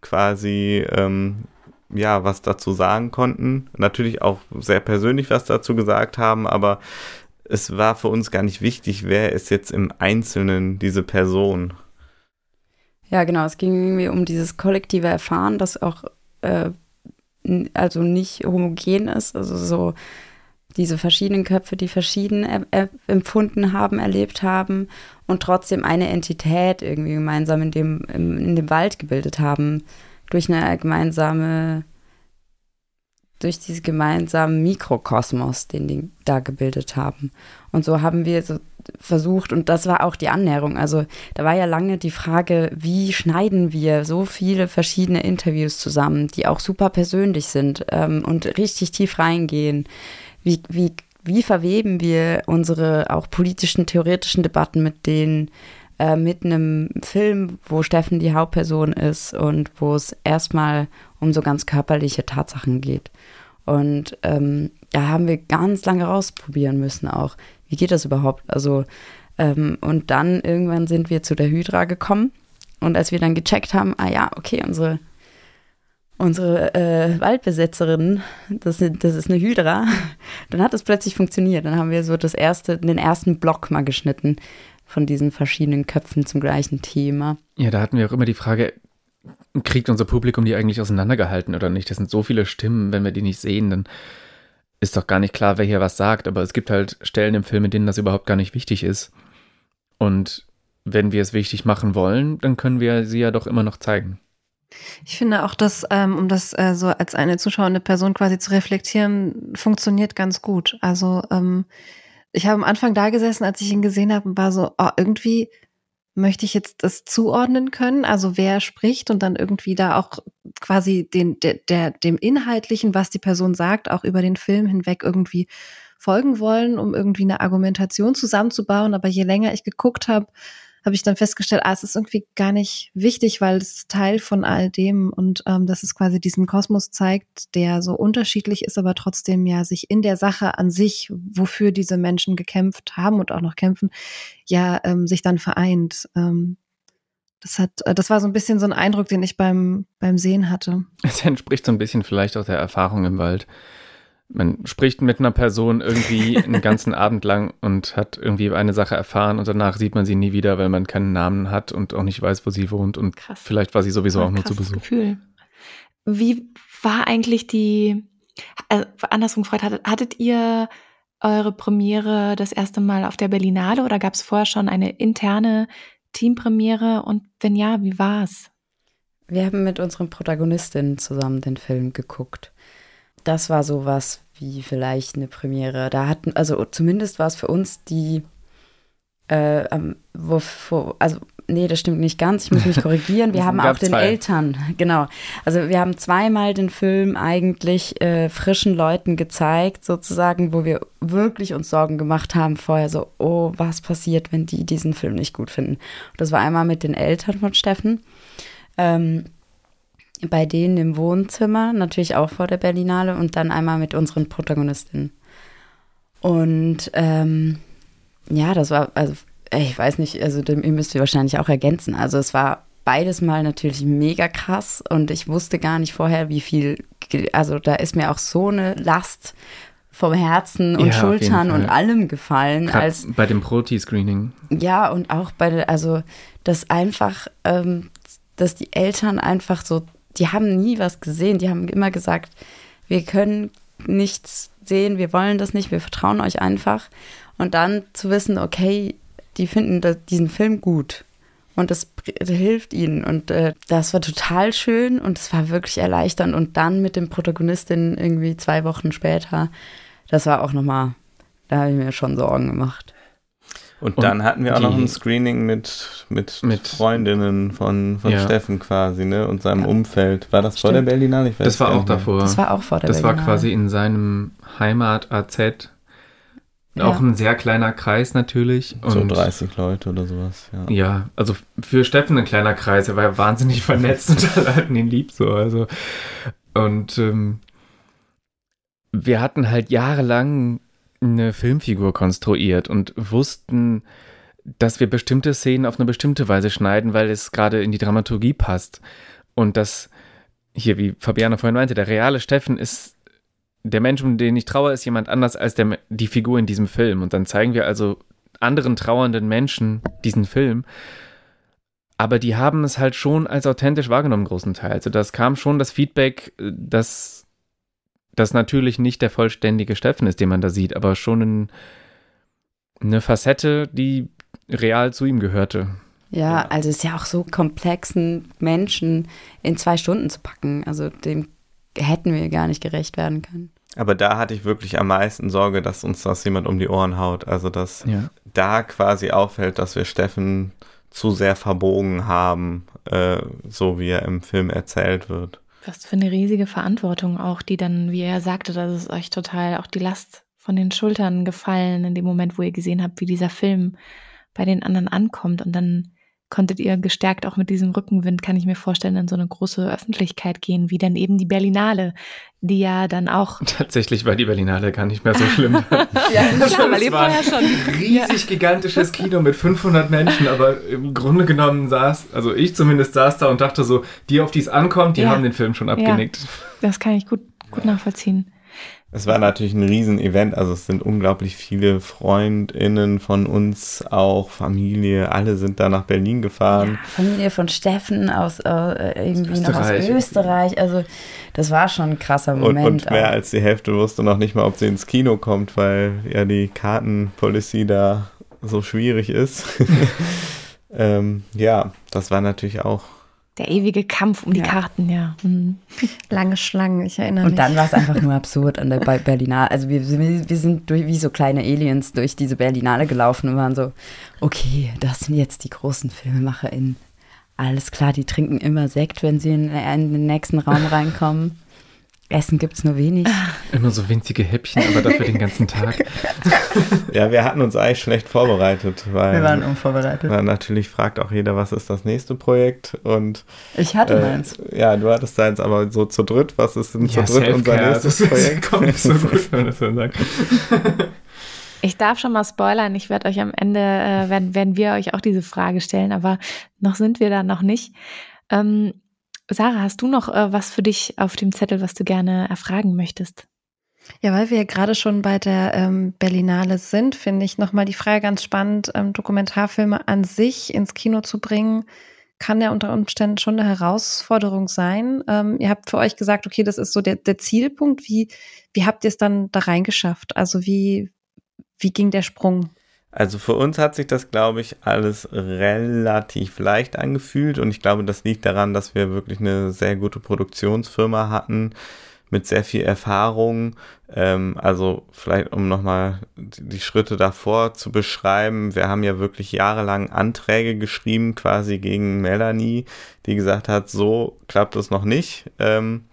Speaker 2: quasi ähm, ja was dazu sagen konnten. Natürlich auch sehr persönlich was dazu gesagt haben, aber es war für uns gar nicht wichtig, wer ist jetzt im Einzelnen diese Person.
Speaker 1: Ja, genau. Es ging irgendwie um dieses kollektive Erfahren, das auch äh, also nicht homogen ist. Also so diese verschiedenen Köpfe, die verschieden er, er, empfunden haben, erlebt haben und trotzdem eine Entität irgendwie gemeinsam in dem, in, in dem Wald gebildet haben, durch eine gemeinsame, durch diesen gemeinsamen Mikrokosmos, den die da gebildet haben. Und so haben wir so versucht, und das war auch die Annäherung. Also da war ja lange die Frage, wie schneiden wir so viele verschiedene Interviews zusammen, die auch super persönlich sind ähm, und richtig tief reingehen wie, wie, wie verweben wir unsere auch politischen, theoretischen Debatten mit denen, äh, mit einem Film, wo Steffen die Hauptperson ist und wo es erstmal um so ganz körperliche Tatsachen geht. Und ähm, da haben wir ganz lange rausprobieren müssen auch. Wie geht das überhaupt? Also, ähm, und dann irgendwann sind wir zu der Hydra gekommen. Und als wir dann gecheckt haben, ah ja, okay, unsere unsere äh, Waldbesitzerin, das, das ist eine Hydra, dann hat es plötzlich funktioniert. Dann haben wir so das erste, den ersten Block mal geschnitten von diesen verschiedenen Köpfen zum gleichen Thema.
Speaker 3: Ja, da hatten wir auch immer die Frage, kriegt unser Publikum die eigentlich auseinandergehalten oder nicht? Das sind so viele Stimmen, wenn wir die nicht sehen, dann ist doch gar nicht klar, wer hier was sagt. Aber es gibt halt Stellen im Film, in denen das überhaupt gar nicht wichtig ist. Und wenn wir es wichtig machen wollen, dann können wir sie ja doch immer noch zeigen.
Speaker 6: Ich finde auch, dass, ähm, um das äh, so als eine zuschauende Person quasi zu reflektieren, funktioniert ganz gut. Also ähm, ich habe am Anfang da gesessen, als ich ihn gesehen habe, und war so, oh, irgendwie möchte ich jetzt das zuordnen können, also wer spricht und dann irgendwie da auch quasi den, der, der, dem Inhaltlichen, was die Person sagt, auch über den Film hinweg irgendwie folgen wollen, um irgendwie eine Argumentation zusammenzubauen. Aber je länger ich geguckt habe, habe ich dann festgestellt, ah, es ist irgendwie gar nicht wichtig, weil es Teil von all dem und ähm, dass es quasi diesen Kosmos zeigt, der so unterschiedlich ist, aber trotzdem ja sich in der Sache an sich, wofür diese Menschen gekämpft haben und auch noch kämpfen, ja ähm, sich dann vereint. Ähm, das hat, äh, das war so ein bisschen so ein Eindruck, den ich beim beim Sehen hatte.
Speaker 3: Es entspricht so ein bisschen vielleicht auch der Erfahrung im Wald man spricht mit einer Person irgendwie einen ganzen Abend lang und hat irgendwie eine Sache erfahren und danach sieht man sie nie wieder, weil man keinen Namen hat und auch nicht weiß, wo sie wohnt und krass. vielleicht war sie sowieso auch nur zu Besuch. Gefühl.
Speaker 5: Wie war eigentlich die, äh, andersrum gefragt, hattet, hattet ihr eure Premiere das erste Mal auf der Berlinale oder gab es vorher schon eine interne Teampremiere und wenn ja, wie war's?
Speaker 1: Wir haben mit unseren Protagonistinnen zusammen den Film geguckt das war sowas wie vielleicht eine Premiere. Da hatten, also zumindest war es für uns die, äh, wo, wo, also nee, das stimmt nicht ganz, ich muss mich korrigieren. Wir haben auch den zwei. Eltern, genau. Also wir haben zweimal den Film eigentlich äh, frischen Leuten gezeigt, sozusagen, wo wir wirklich uns Sorgen gemacht haben vorher, so, oh, was passiert, wenn die diesen Film nicht gut finden. Und das war einmal mit den Eltern von Steffen. Ähm, bei denen im Wohnzimmer, natürlich auch vor der Berlinale und dann einmal mit unseren Protagonistinnen. Und ähm, ja, das war, also ich weiß nicht, also ihr müsst ihr wahrscheinlich auch ergänzen. Also es war beides mal natürlich mega krass und ich wusste gar nicht vorher, wie viel, also da ist mir auch so eine Last vom Herzen und ja, Schultern und allem gefallen.
Speaker 3: Grad als bei dem Proti-Screening.
Speaker 1: Ja, und auch bei, also das einfach, ähm, dass die Eltern einfach so die haben nie was gesehen. Die haben immer gesagt, wir können nichts sehen, wir wollen das nicht, wir vertrauen euch einfach. Und dann zu wissen, okay, die finden diesen Film gut und das, hilft ihnen. Und äh, das war total schön und es war wirklich erleichternd. Und dann mit dem Protagonistin irgendwie zwei Wochen später, das war auch nochmal, da habe ich mir schon Sorgen gemacht.
Speaker 2: Und, und dann hatten wir auch noch ein Screening mit, mit, mit Freundinnen von, von ja. Steffen quasi, ne? Und seinem ja. Umfeld. War das Stimmt. vor der Berlinale?
Speaker 3: das war auch davor.
Speaker 1: Das war auch vor der
Speaker 3: Das Berlinale. war quasi in seinem Heimat-AZ. Ja. Auch ein sehr kleiner Kreis natürlich.
Speaker 2: Und so 30 Leute oder sowas,
Speaker 3: ja. Ja, also für Steffen ein kleiner Kreis. Er war ja wahnsinnig vernetzt und alle hatten ihn lieb so. Also. Und ähm, wir hatten halt jahrelang eine Filmfigur konstruiert und wussten, dass wir bestimmte Szenen auf eine bestimmte Weise schneiden, weil es gerade in die Dramaturgie passt. Und dass hier, wie Fabiana vorhin meinte, der reale Steffen ist der Mensch, um den ich traue, ist jemand anders als der, die Figur in diesem Film. Und dann zeigen wir also anderen trauernden Menschen diesen Film. Aber die haben es halt schon als authentisch wahrgenommen, großen Teil. Also das kam schon das Feedback, dass das natürlich nicht der vollständige Steffen ist, den man da sieht, aber schon ein, eine Facette, die real zu ihm gehörte.
Speaker 1: Ja, also es ist ja auch so komplexen Menschen in zwei Stunden zu packen. Also dem hätten wir gar nicht gerecht werden können.
Speaker 2: Aber da hatte ich wirklich am meisten Sorge, dass uns das jemand um die Ohren haut. Also dass ja. da quasi auffällt, dass wir Steffen zu sehr verbogen haben, äh, so wie er im Film erzählt wird.
Speaker 5: Was für eine riesige Verantwortung auch, die dann, wie er sagte, dass es euch total auch die Last von den Schultern gefallen in dem Moment, wo ihr gesehen habt, wie dieser Film bei den anderen ankommt. Und dann konntet ihr gestärkt auch mit diesem Rückenwind, kann ich mir vorstellen, in so eine große Öffentlichkeit gehen, wie dann eben die Berlinale, die ja dann auch.
Speaker 3: Tatsächlich war die Berlinale gar nicht mehr so schlimm.
Speaker 5: ja, klar, weil ihr vorher schon.
Speaker 3: Riesig gigantisches Kino mit 500 Menschen, aber im Grunde genommen saß, also ich zumindest saß da und dachte so, die, auf die es ankommt, die ja. haben den Film schon abgenickt. Ja,
Speaker 5: das kann ich gut, gut nachvollziehen.
Speaker 2: Es war natürlich ein Riesenevent, also es sind unglaublich viele FreundInnen von uns, auch Familie, alle sind da nach Berlin gefahren.
Speaker 1: Ja, Familie von Steffen aus äh, irgendwie aus noch aus Österreich, also das war schon ein krasser Moment.
Speaker 2: Und, und mehr als die Hälfte wusste noch nicht mal, ob sie ins Kino kommt, weil ja die Kartenpolicy da so schwierig ist. ähm, ja, das war natürlich auch
Speaker 5: der ewige Kampf um die Karten, ja. Mhm.
Speaker 6: Lange Schlangen, ich erinnere
Speaker 1: und
Speaker 6: mich.
Speaker 1: Und dann war es einfach nur absurd an der Berlinale. Also wir, wir sind durch, wie so kleine Aliens durch diese Berlinale gelaufen und waren so, okay, das sind jetzt die großen FilmemacherInnen. Alles klar, die trinken immer Sekt, wenn sie in, in den nächsten Raum reinkommen. Essen gibt es nur wenig.
Speaker 3: Immer so winzige Häppchen, aber dafür den ganzen Tag.
Speaker 2: Ja, wir hatten uns eigentlich schlecht vorbereitet, weil.
Speaker 1: Wir waren unvorbereitet.
Speaker 2: Na, natürlich fragt auch jeder, was ist das nächste Projekt und.
Speaker 1: Ich hatte äh, meins.
Speaker 2: Ja, du hattest deins, aber so zu dritt, was ist denn ja, zu dritt unser nächstes das Projekt?
Speaker 3: kommt nicht so gut, wenn man das so sagt.
Speaker 5: Ich darf schon mal spoilern, ich werde euch am Ende, äh, werden, werden wir euch auch diese Frage stellen, aber noch sind wir da noch nicht. Ähm, Sarah, hast du noch äh, was für dich auf dem Zettel, was du gerne erfragen möchtest?
Speaker 6: Ja, weil wir ja gerade schon bei der ähm, Berlinale sind, finde ich nochmal die Frage ganz spannend, ähm, Dokumentarfilme an sich ins Kino zu bringen, kann ja unter Umständen schon eine Herausforderung sein. Ähm, ihr habt für euch gesagt, okay, das ist so der, der Zielpunkt. Wie, wie habt ihr es dann da reingeschafft? Also wie, wie ging der Sprung?
Speaker 2: Also für uns hat sich das, glaube ich, alles relativ leicht angefühlt und ich glaube, das liegt daran, dass wir wirklich eine sehr gute Produktionsfirma hatten mit sehr viel Erfahrung. Ähm, also vielleicht, um nochmal die Schritte davor zu beschreiben, wir haben ja wirklich jahrelang Anträge geschrieben, quasi gegen Melanie, die gesagt hat, so klappt es noch nicht. Ähm,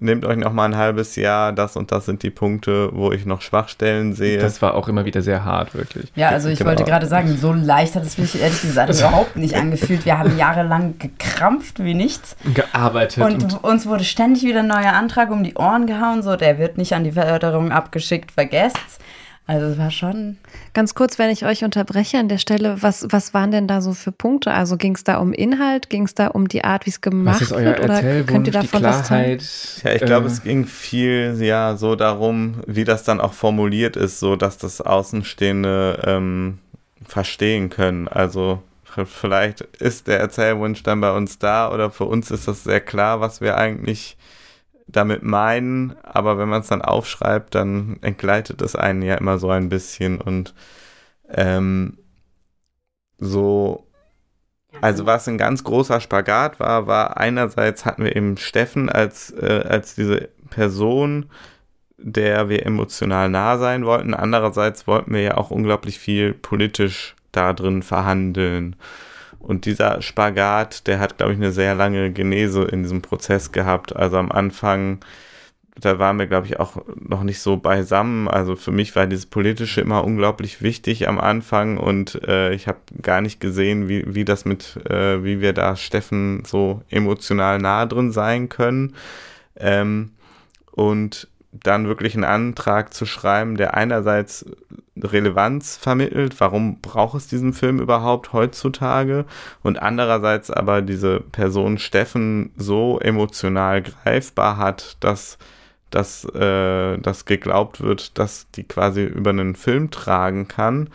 Speaker 2: nehmt euch noch mal ein halbes Jahr, das und das sind die Punkte, wo ich noch Schwachstellen sehe.
Speaker 3: Das war auch immer wieder sehr hart, wirklich.
Speaker 1: Ja, also ich genau. wollte gerade sagen, so leicht hat es mich ehrlich gesagt überhaupt nicht angefühlt. Wir haben jahrelang gekrampft wie nichts.
Speaker 3: Gearbeitet.
Speaker 1: Und, und, uns wurde ständig wieder ein neuer Antrag um die Ohren gehauen, so der wird nicht an die Förderung abgeschickt, vergesst's. Also es war schon.
Speaker 6: Ganz kurz, wenn ich euch unterbreche an der Stelle, was, was waren denn da so für Punkte? Also ging es da um Inhalt, ging es da um die Art, wie es gemacht was ist euer
Speaker 3: wird? Oder könnt ihr davon die Klarheit,
Speaker 2: was Ja, ich glaube, äh, es ging viel ja so darum, wie das dann auch formuliert ist, so dass das Außenstehende ähm, verstehen können. Also vielleicht ist der Erzählwunsch dann bei uns da oder für uns ist das sehr klar, was wir eigentlich damit meinen, aber wenn man es dann aufschreibt, dann entgleitet es einen ja immer so ein bisschen und ähm, so, also was ein ganz großer Spagat war, war einerseits hatten wir eben Steffen als, äh, als diese Person, der wir emotional nah sein wollten, andererseits wollten wir ja auch unglaublich viel politisch da drin verhandeln. Und dieser Spagat, der hat, glaube ich, eine sehr lange Genese in diesem Prozess gehabt. Also am Anfang, da waren wir, glaube ich, auch noch nicht so beisammen. Also für mich war dieses Politische immer unglaublich wichtig am Anfang und äh, ich habe gar nicht gesehen, wie, wie das mit, äh, wie wir da Steffen so emotional nah drin sein können. Ähm, und dann wirklich einen Antrag zu schreiben, der einerseits Relevanz vermittelt, warum braucht es diesen Film überhaupt heutzutage und andererseits aber diese Person Steffen so emotional greifbar hat, dass dass äh, das geglaubt wird, dass die quasi über einen Film tragen kann.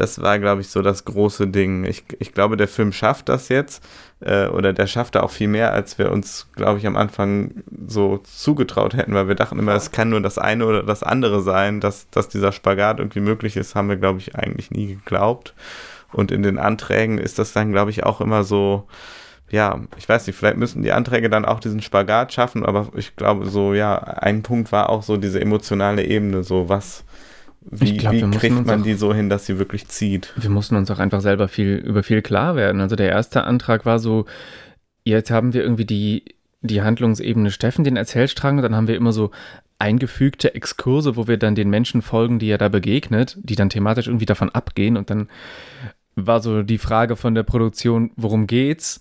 Speaker 2: Das war, glaube ich, so das große Ding. Ich, ich glaube, der Film schafft das jetzt äh, oder der schafft da auch viel mehr, als wir uns, glaube ich, am Anfang so zugetraut hätten, weil wir dachten immer, es kann nur das eine oder das andere sein, dass, dass dieser Spagat irgendwie möglich ist, haben wir, glaube ich, eigentlich nie geglaubt. Und in den Anträgen ist das dann, glaube ich, auch immer so, ja, ich weiß nicht, vielleicht müssen die Anträge dann auch diesen Spagat schaffen, aber ich glaube so, ja, ein Punkt war auch so diese emotionale Ebene, so was, wie,
Speaker 3: glaub,
Speaker 2: wie kriegt man
Speaker 3: auch,
Speaker 2: die so hin, dass sie wirklich zieht?
Speaker 3: Wir mussten uns auch einfach selber viel über viel klar werden. Also der erste Antrag war so, jetzt haben wir irgendwie die, die Handlungsebene Steffen, den Erzählstrang, und dann haben wir immer so eingefügte Exkurse, wo wir dann den Menschen folgen, die er da begegnet, die dann thematisch irgendwie davon abgehen und dann war so die Frage von der Produktion, worum geht's?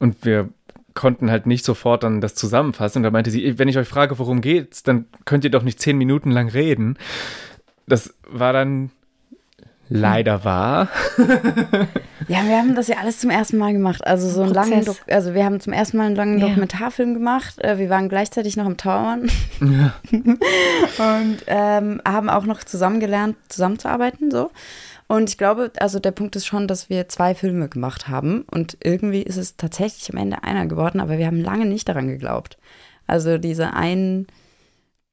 Speaker 3: Und wir konnten halt nicht sofort dann das zusammenfassen. Und da meinte sie, wenn ich euch frage, worum geht's, dann könnt ihr doch nicht zehn Minuten lang reden. Das war dann leider wahr.
Speaker 1: ja, wir haben das ja alles zum ersten Mal gemacht. Also so einen langen, Dok also wir haben zum ersten Mal einen langen ja. Dokumentarfilm gemacht. Äh, wir waren gleichzeitig noch im Tauern ja. und ähm, haben auch noch zusammen gelernt, zusammenzuarbeiten so. Und ich glaube, also der Punkt ist schon, dass wir zwei Filme gemacht haben und irgendwie ist es tatsächlich am Ende einer geworden, aber wir haben lange nicht daran geglaubt. Also diese einen,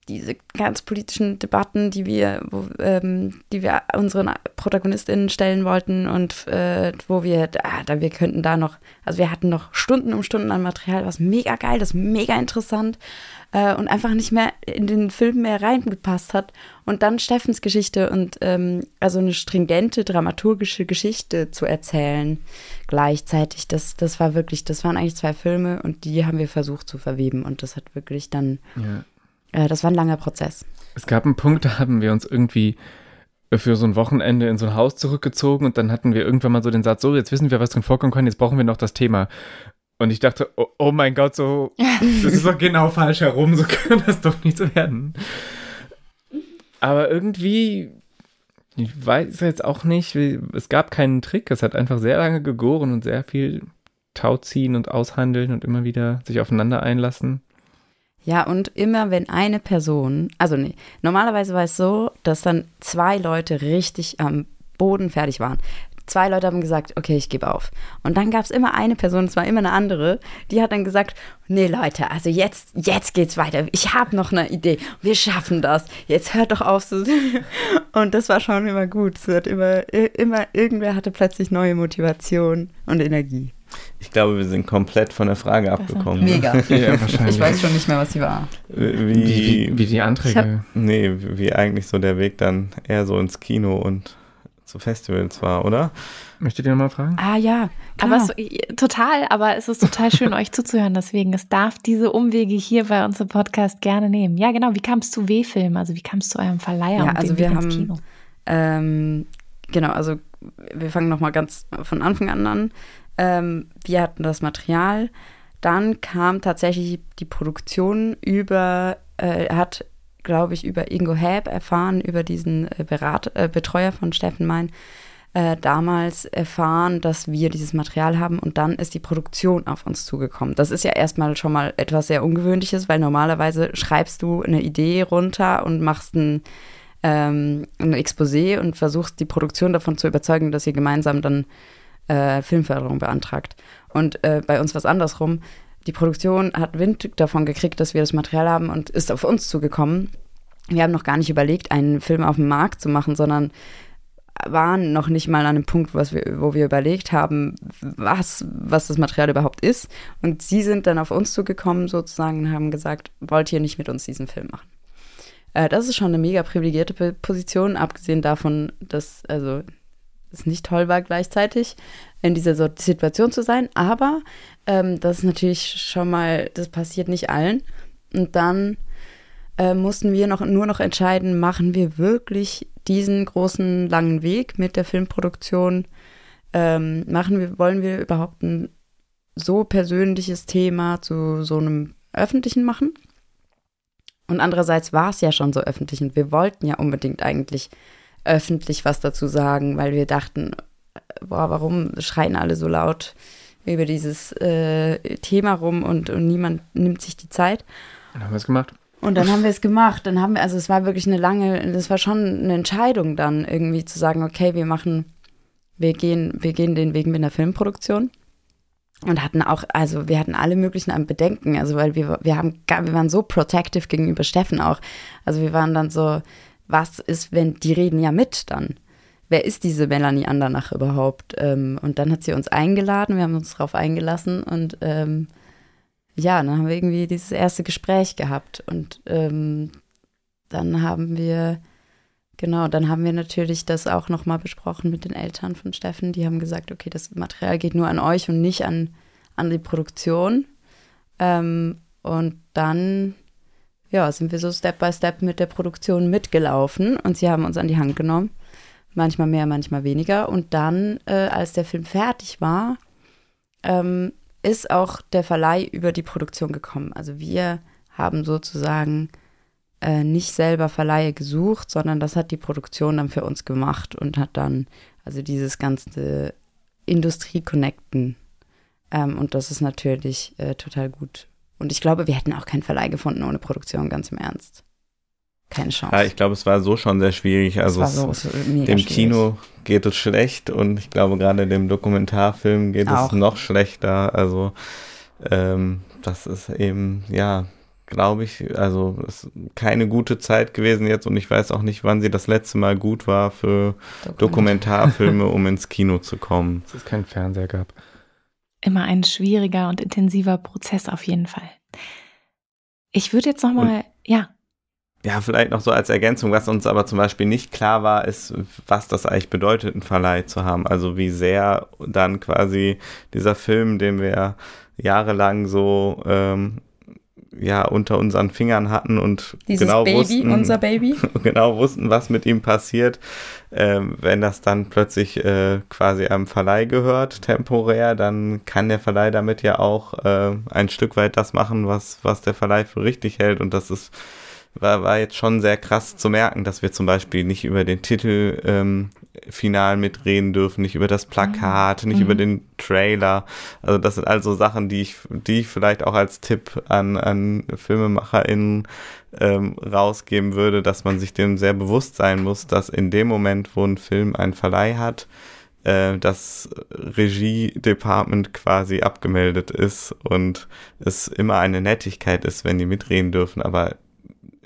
Speaker 1: diese ganz politischen Debatten, die wir, wo, ähm, die wir unseren ProtagonistInnen stellen wollten und äh, wo wir, ah, da wir könnten da noch, also wir hatten noch Stunden um Stunden an Material, was mega geil, das mega interessant äh, und einfach nicht mehr in den Film mehr reingepasst hat. Und dann Steffens Geschichte und ähm, also eine stringente dramaturgische Geschichte zu erzählen gleichzeitig, das, das war wirklich, das waren eigentlich zwei Filme und die haben wir versucht zu verweben und das hat wirklich dann, ja. Äh, das war ein langer Prozess.
Speaker 3: Es gab einen Punkt, da haben wir uns irgendwie für so ein Wochenende in so ein Haus zurückgezogen und dann hatten wir irgendwann mal so den Satz, so, jetzt wissen wir, was drin vorkommen kann, jetzt brauchen wir noch das Thema. Und ich dachte, oh, oh mein Gott, so, das ist doch genau falsch herum, so kann das doch nicht werden. Aber irgendwie, ich weiß jetzt auch nicht, es gab keinen Trick, es hat einfach sehr lange gegoren und sehr viel Tauziehen und aushandeln und immer wieder sich aufeinander einlassen.
Speaker 1: Ja, und immer wenn eine Person, also nee, normalerweise war es so, dass dann zwei Leute richtig am Boden fertig waren zwei Leute haben gesagt, okay, ich gebe auf. Und dann gab es immer eine Person, es war immer eine andere, die hat dann gesagt, nee Leute, also jetzt, jetzt geht's weiter. Ich habe noch eine Idee. Wir schaffen das. Jetzt hört doch auf. So. Und das war schon immer gut. Es wird immer, immer, irgendwer hatte plötzlich neue Motivation und Energie.
Speaker 2: Ich glaube, wir sind komplett von der Frage abgekommen.
Speaker 1: Ne? Mega. ja, wahrscheinlich. Ich weiß schon nicht mehr, was sie war.
Speaker 2: Wie,
Speaker 3: wie, wie die Anträge.
Speaker 2: Hab, nee, wie eigentlich so der Weg dann eher so ins Kino und zu Festivals war, oder?
Speaker 3: Möchtet ihr nochmal fragen?
Speaker 5: Ah ja, aber es, total, aber es ist total schön, euch zuzuhören. Deswegen, es darf diese Umwege hier bei uns im Podcast gerne nehmen. Ja, genau. Wie kam es zu W-Film? Also wie kam es zu eurem Verleiher
Speaker 1: ja, und also wir haben, Kino? Ähm, genau, also wir fangen nochmal ganz von Anfang an an. Ähm, wir hatten das Material. Dann kam tatsächlich die Produktion über, äh, hat glaube ich, über Ingo Häb erfahren, über diesen äh, Berat, äh, Betreuer von Steffen Mein, äh, damals erfahren, dass wir dieses Material haben und dann ist die Produktion auf uns zugekommen. Das ist ja erstmal schon mal etwas sehr Ungewöhnliches, weil normalerweise schreibst du eine Idee runter und machst ein, ähm, ein Exposé und versuchst die Produktion davon zu überzeugen, dass ihr gemeinsam dann äh, Filmförderung beantragt. Und äh, bei uns war es andersrum die Produktion hat Wind davon gekriegt, dass wir das Material haben und ist auf uns zugekommen. Wir haben noch gar nicht überlegt, einen Film auf dem Markt zu machen, sondern waren noch nicht mal an einem Punkt, was wir, wo wir überlegt haben, was, was das Material überhaupt ist. Und sie sind dann auf uns zugekommen sozusagen und haben gesagt, wollt ihr nicht mit uns diesen Film machen? Äh, das ist schon eine mega privilegierte Position, abgesehen davon, dass, also, es nicht toll war gleichzeitig, in dieser Situation zu sein. Aber ähm, das ist natürlich schon mal, das passiert nicht allen. Und dann äh, mussten wir noch, nur noch entscheiden, machen wir wirklich diesen großen langen Weg mit der Filmproduktion? Ähm, machen wir, wollen wir überhaupt ein so persönliches Thema zu so einem öffentlichen machen? Und andererseits war es ja schon so öffentlich und wir wollten ja unbedingt eigentlich öffentlich was dazu sagen, weil wir dachten, boah, warum schreien alle so laut über dieses äh, Thema rum und, und niemand nimmt sich die Zeit.
Speaker 3: Dann haben wir es gemacht.
Speaker 1: Und dann haben wir es gemacht. Dann haben wir, also es war wirklich eine lange, das war schon eine Entscheidung dann irgendwie zu sagen, okay, wir machen wir gehen, wir gehen den Weg mit einer Filmproduktion und hatten auch, also wir hatten alle möglichen Bedenken, also weil wir, wir haben, wir waren so protective gegenüber Steffen auch. Also wir waren dann so, was ist, wenn die reden ja mit dann? Wer ist diese Melanie Andernach überhaupt? Ähm, und dann hat sie uns eingeladen, wir haben uns darauf eingelassen und ähm, ja, dann haben wir irgendwie dieses erste Gespräch gehabt und ähm, dann haben wir Genau, dann haben wir natürlich das auch nochmal besprochen mit den Eltern von Steffen. Die haben gesagt, okay, das Material geht nur an euch und nicht an, an die Produktion. Ähm, und dann ja, sind wir so Step by Step mit der Produktion mitgelaufen und sie haben uns an die Hand genommen. Manchmal mehr, manchmal weniger. Und dann, äh, als der Film fertig war, ähm, ist auch der Verleih über die Produktion gekommen. Also wir haben sozusagen äh, nicht selber Verleihe gesucht, sondern das hat die Produktion dann für uns gemacht und hat dann also dieses ganze Industrie-Connecten. Ähm, und das ist natürlich äh, total gut. Und ich glaube, wir hätten auch keinen Verleih gefunden ohne Produktion, ganz im Ernst. Keine Chance.
Speaker 2: Ja, ich glaube, es war so schon sehr schwierig. Also so, es, dem schwierig. Kino geht es schlecht und ich glaube, gerade dem Dokumentarfilm geht auch. es noch schlechter. Also ähm, das ist eben, ja, glaube ich. Also es ist keine gute Zeit gewesen jetzt und ich weiß auch nicht, wann sie das letzte Mal gut war für Dokument. Dokumentarfilme, um ins Kino zu kommen.
Speaker 3: Dass es keinen Fernseher gab.
Speaker 5: Immer ein schwieriger und intensiver Prozess auf jeden Fall. Ich würde jetzt nochmal, ja.
Speaker 2: Ja, vielleicht noch so als Ergänzung, was uns aber zum Beispiel nicht klar war, ist, was das eigentlich bedeutet, einen Verleih zu haben. Also wie sehr dann quasi dieser Film, den wir jahrelang so ähm, ja unter unseren Fingern hatten und
Speaker 1: Dieses
Speaker 2: genau
Speaker 1: Baby,
Speaker 2: wussten,
Speaker 1: unser Baby,
Speaker 2: genau wussten, was mit ihm passiert, äh, wenn das dann plötzlich äh, quasi einem Verleih gehört, temporär, dann kann der Verleih damit ja auch äh, ein Stück weit das machen, was was der Verleih für richtig hält. Und das ist war, war jetzt schon sehr krass zu merken, dass wir zum Beispiel nicht über den Titel ähm, final mitreden dürfen, nicht über das Plakat, nicht mhm. über den Trailer. Also das sind also Sachen, die ich, die ich vielleicht auch als Tipp an, an FilmemacherInnen ähm, rausgeben würde, dass man sich dem sehr bewusst sein muss, dass in dem Moment, wo ein Film einen Verleih hat, äh, das Regie-Department quasi abgemeldet ist und es immer eine Nettigkeit ist, wenn die mitreden dürfen, aber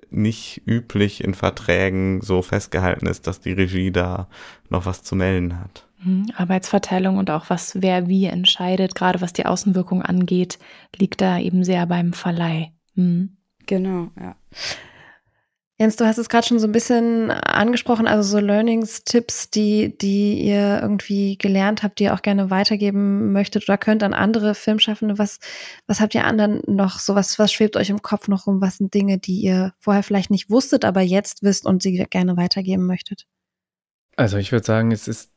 Speaker 2: nicht üblich in Verträgen so festgehalten ist, dass die Regie da noch was zu melden hat.
Speaker 5: Mhm. Arbeitsverteilung und auch was wer wie entscheidet, gerade was die Außenwirkung angeht, liegt da eben sehr beim Verleih. Mhm.
Speaker 1: Genau, ja.
Speaker 6: Jens, du hast es gerade schon so ein bisschen angesprochen, also so Learnings, Tipps, die, die ihr irgendwie gelernt habt, die ihr auch gerne weitergeben möchtet oder könnt an andere Filmschaffende. Was, was habt ihr anderen noch so, was, was schwebt euch im Kopf noch rum? Was sind Dinge, die ihr vorher vielleicht nicht wusstet, aber jetzt wisst und sie gerne weitergeben möchtet?
Speaker 3: Also ich würde sagen, es ist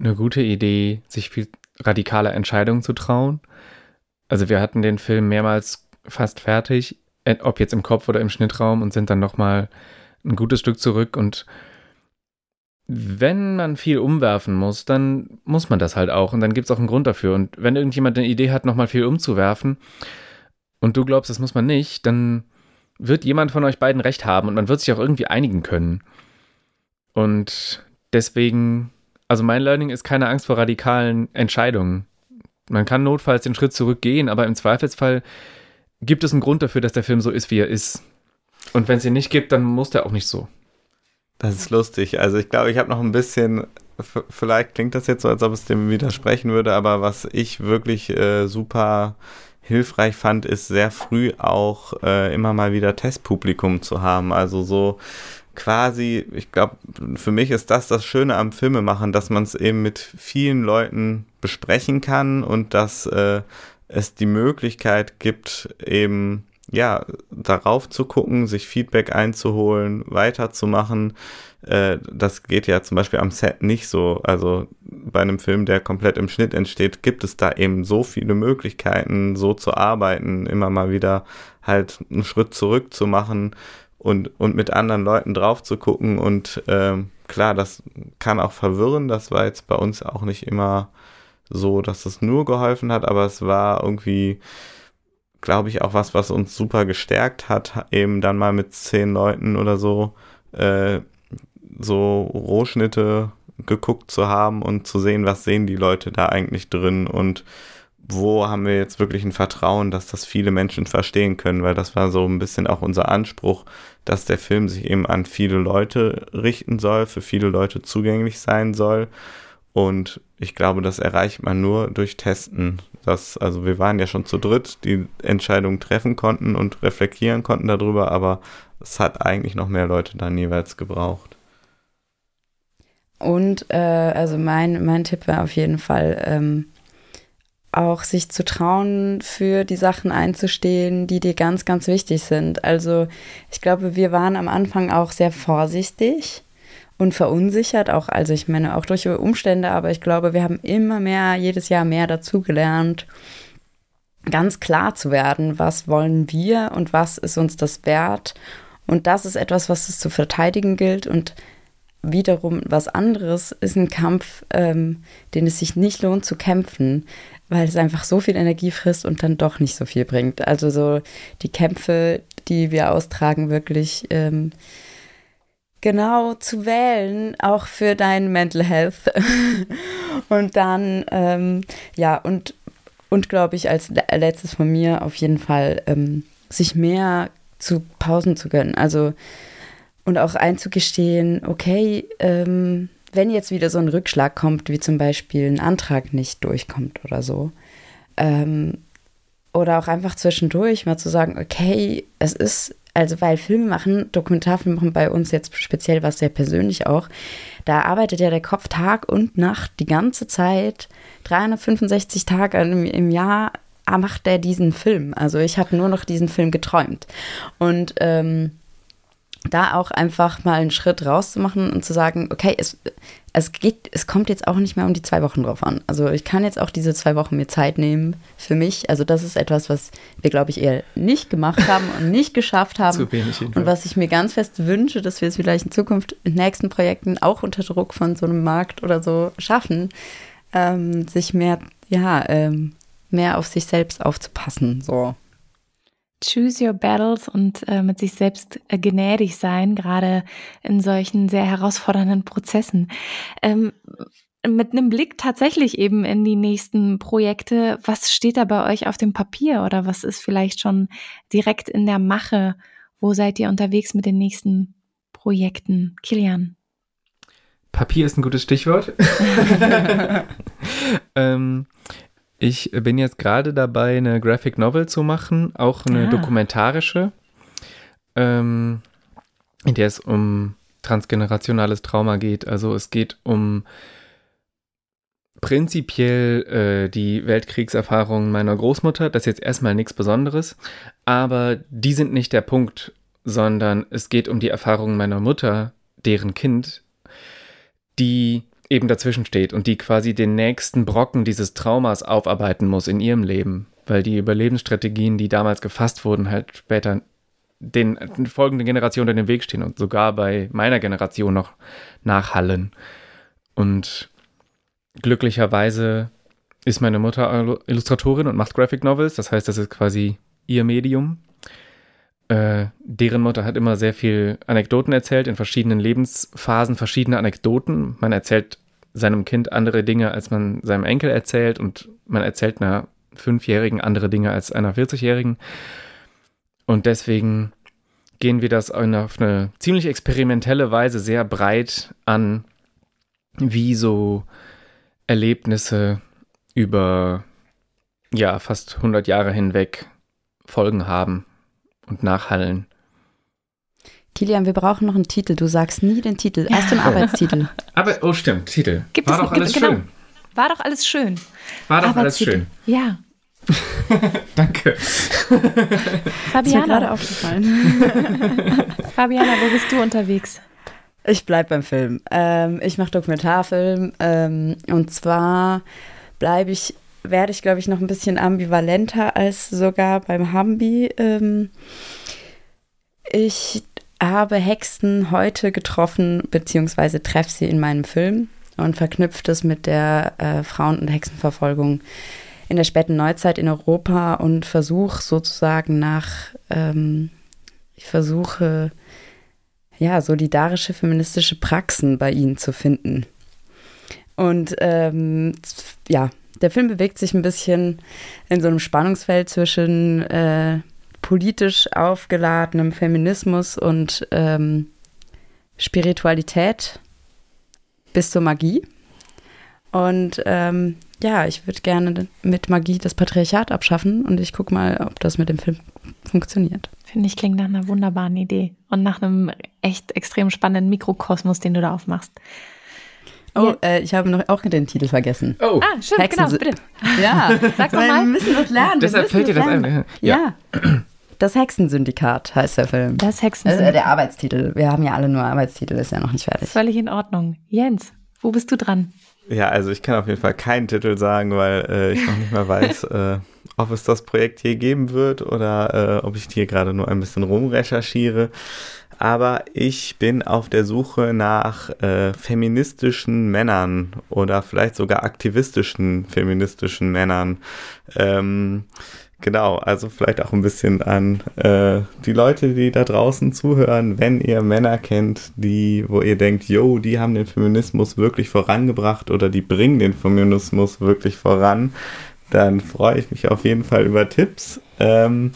Speaker 3: eine gute Idee, sich viel radikaler Entscheidungen zu trauen. Also wir hatten den Film mehrmals fast fertig ob jetzt im Kopf oder im Schnittraum und sind dann nochmal ein gutes Stück zurück und wenn man viel umwerfen muss, dann muss man das halt auch und dann gibt es auch einen Grund dafür. Und wenn irgendjemand eine Idee hat, nochmal viel umzuwerfen und du glaubst, das muss man nicht, dann wird jemand von euch beiden recht haben und man wird sich auch irgendwie einigen können. Und deswegen, also mein Learning ist keine Angst vor radikalen Entscheidungen. Man kann notfalls den Schritt zurückgehen, aber im Zweifelsfall gibt es einen Grund dafür, dass der Film so ist, wie er ist. Und wenn es ihn nicht gibt, dann muss der auch nicht so.
Speaker 2: Das ist lustig. Also ich glaube, ich habe noch ein bisschen, vielleicht klingt das jetzt so, als ob es dem widersprechen würde, aber was ich wirklich äh, super hilfreich fand, ist sehr früh auch äh, immer mal wieder Testpublikum zu haben. Also so quasi, ich glaube, für mich ist das das Schöne am Filmemachen, dass man es eben mit vielen Leuten besprechen kann und dass äh, es die Möglichkeit gibt, eben ja, darauf zu gucken, sich Feedback einzuholen, weiterzumachen. Äh, das geht ja zum Beispiel am Set nicht so. Also bei einem Film, der komplett im Schnitt entsteht, gibt es da eben so viele Möglichkeiten, so zu arbeiten, immer mal wieder halt einen Schritt zurück zu machen und, und mit anderen Leuten drauf zu gucken. Und äh, klar, das kann auch verwirren. Das war jetzt bei uns auch nicht immer so, dass es nur geholfen hat, aber es war irgendwie, glaube ich, auch was, was uns super gestärkt hat, eben dann mal mit zehn Leuten oder so, äh, so Rohschnitte geguckt zu haben und zu sehen, was sehen die Leute da eigentlich drin und wo haben wir jetzt wirklich ein Vertrauen, dass das viele Menschen verstehen können, weil das war so ein bisschen auch unser Anspruch, dass der Film sich eben an viele Leute richten soll, für viele Leute zugänglich sein soll. Und ich glaube, das erreicht man nur durch Testen. Das, also wir waren ja schon zu dritt, die Entscheidungen treffen konnten und reflektieren konnten darüber, aber es hat eigentlich noch mehr Leute dann jeweils gebraucht.
Speaker 1: Und äh, also mein, mein Tipp wäre auf jeden Fall, ähm, auch sich zu trauen, für die Sachen einzustehen, die dir ganz, ganz wichtig sind. Also ich glaube, wir waren am Anfang auch sehr vorsichtig und verunsichert, auch, also ich meine, auch durch Umstände, aber ich glaube, wir haben immer mehr, jedes Jahr mehr dazugelernt, ganz klar zu werden, was wollen wir und was ist uns das wert. Und das ist etwas, was es zu verteidigen gilt und wiederum was anderes ist ein Kampf, ähm, den es sich nicht lohnt zu kämpfen weil es einfach so viel Energie frisst und dann doch nicht so viel bringt. Also so die Kämpfe, die wir austragen, wirklich ähm, genau zu wählen, auch für dein Mental Health. und dann, ähm, ja, und, und glaube ich, als letztes von mir auf jeden Fall, ähm, sich mehr zu Pausen zu gönnen. Also und auch einzugestehen, okay, ähm, wenn jetzt wieder so ein Rückschlag kommt, wie zum Beispiel ein Antrag nicht durchkommt oder so, ähm, oder auch einfach zwischendurch mal zu sagen, okay, es ist, also weil Filme machen, Dokumentarfilme machen bei uns jetzt speziell was sehr persönlich auch, da arbeitet ja der Kopf Tag und Nacht die ganze Zeit, 365 Tage im, im Jahr macht er diesen Film. Also ich habe nur noch diesen Film geträumt. Und ähm, da auch einfach mal einen Schritt rauszumachen und zu sagen, okay, es, es geht, es kommt jetzt auch nicht mehr um die zwei Wochen drauf an. Also ich kann jetzt auch diese zwei Wochen mir Zeit nehmen für mich. Also das ist etwas, was wir, glaube ich, eher nicht gemacht haben und nicht geschafft haben. Zu wenig und was ich mir ganz fest wünsche, dass wir es vielleicht in Zukunft in nächsten Projekten auch unter Druck von so einem Markt oder so schaffen, ähm, sich mehr, ja, ähm, mehr auf sich selbst aufzupassen. So.
Speaker 5: Choose your battles und äh, mit sich selbst äh, gnädig sein, gerade in solchen sehr herausfordernden Prozessen. Ähm, mit einem Blick tatsächlich eben in die nächsten Projekte, was steht da bei euch auf dem Papier oder was ist vielleicht schon direkt in der Mache? Wo seid ihr unterwegs mit den nächsten Projekten? Kilian.
Speaker 3: Papier ist ein gutes Stichwort. ähm, ich bin jetzt gerade dabei, eine Graphic Novel zu machen, auch eine ah. dokumentarische, ähm, in der es um transgenerationales Trauma geht. Also es geht um prinzipiell äh, die Weltkriegserfahrungen meiner Großmutter. Das ist jetzt erstmal nichts Besonderes, aber die sind nicht der Punkt, sondern es geht um die Erfahrungen meiner Mutter, deren Kind, die eben dazwischen steht und die quasi den nächsten Brocken dieses Traumas aufarbeiten muss in ihrem Leben, weil die Überlebensstrategien, die damals gefasst wurden, halt später den, den folgenden Generationen in den Weg stehen und sogar bei meiner Generation noch nachhallen. Und glücklicherweise ist meine Mutter Illustratorin und macht Graphic Novels, das heißt, das ist quasi ihr Medium. Äh, deren Mutter hat immer sehr viel Anekdoten erzählt, in verschiedenen Lebensphasen verschiedene Anekdoten. Man erzählt seinem Kind andere Dinge, als man seinem Enkel erzählt und man erzählt einer Fünfjährigen andere Dinge als einer 40-Jährigen. Und deswegen gehen wir das auf eine ziemlich experimentelle Weise sehr breit an, wie so Erlebnisse über ja fast 100 Jahre hinweg Folgen haben und nachhallen.
Speaker 1: Kilian, wir brauchen noch einen Titel. Du sagst nie den Titel. Erst den Arbeitstitel.
Speaker 3: Aber, oh, stimmt, Titel. Gibt War es, doch alles
Speaker 5: genau.
Speaker 3: schön.
Speaker 5: War doch alles schön.
Speaker 3: War doch alles schön.
Speaker 5: Ja.
Speaker 3: Danke.
Speaker 1: Fabiana. Ist mir gerade aufgefallen.
Speaker 5: Fabiana, wo bist du unterwegs?
Speaker 1: Ich bleibe beim Film. Ähm, ich mache Dokumentarfilm. Ähm, und zwar bleibe ich werde ich, glaube ich, noch ein bisschen ambivalenter als sogar beim Hambi. Ähm, ich habe Hexen heute getroffen, beziehungsweise treffe sie in meinem Film und verknüpft es mit der äh, Frauen- und Hexenverfolgung in der späten Neuzeit in Europa und versuche sozusagen nach, ähm, ich versuche, ja, solidarische feministische Praxen bei ihnen zu finden. Und ähm, ja, der Film bewegt sich ein bisschen in so einem Spannungsfeld zwischen äh, politisch aufgeladenem Feminismus und ähm, Spiritualität bis zur Magie. Und ähm, ja, ich würde gerne mit Magie das Patriarchat abschaffen und ich gucke mal, ob das mit dem Film funktioniert.
Speaker 5: Finde ich, klingt nach einer wunderbaren Idee und nach einem echt extrem spannenden Mikrokosmos, den du da aufmachst.
Speaker 1: Oh, äh, ich habe noch auch den Titel vergessen.
Speaker 3: Oh,
Speaker 5: Ah, stimmt,
Speaker 1: Hexen
Speaker 5: genau, bitte.
Speaker 1: Ja,
Speaker 5: Sag's
Speaker 1: weil wir
Speaker 5: nochmal.
Speaker 1: müssen das lernen. wir
Speaker 3: deshalb fällt dir das
Speaker 1: lernen.
Speaker 3: ein.
Speaker 1: Ja. Das Hexensyndikat heißt der Film.
Speaker 5: Das Hexen
Speaker 1: Also, äh, der Arbeitstitel. Wir haben ja alle nur Arbeitstitel, ist ja noch nicht fertig.
Speaker 5: Völlig in Ordnung. Jens, wo bist du dran?
Speaker 2: Ja, also ich kann auf jeden Fall keinen Titel sagen, weil äh, ich noch nicht mal weiß, äh, ob es das Projekt hier geben wird oder äh, ob ich hier gerade nur ein bisschen rumrecherchiere. Aber ich bin auf der Suche nach äh, feministischen Männern oder vielleicht sogar aktivistischen feministischen Männern. Ähm, Genau, also vielleicht auch ein bisschen an äh, die Leute, die da draußen zuhören, wenn ihr Männer kennt, die, wo ihr denkt, yo, die haben den Feminismus wirklich vorangebracht oder die bringen den Feminismus wirklich voran, dann freue ich mich auf jeden Fall über Tipps. Ähm,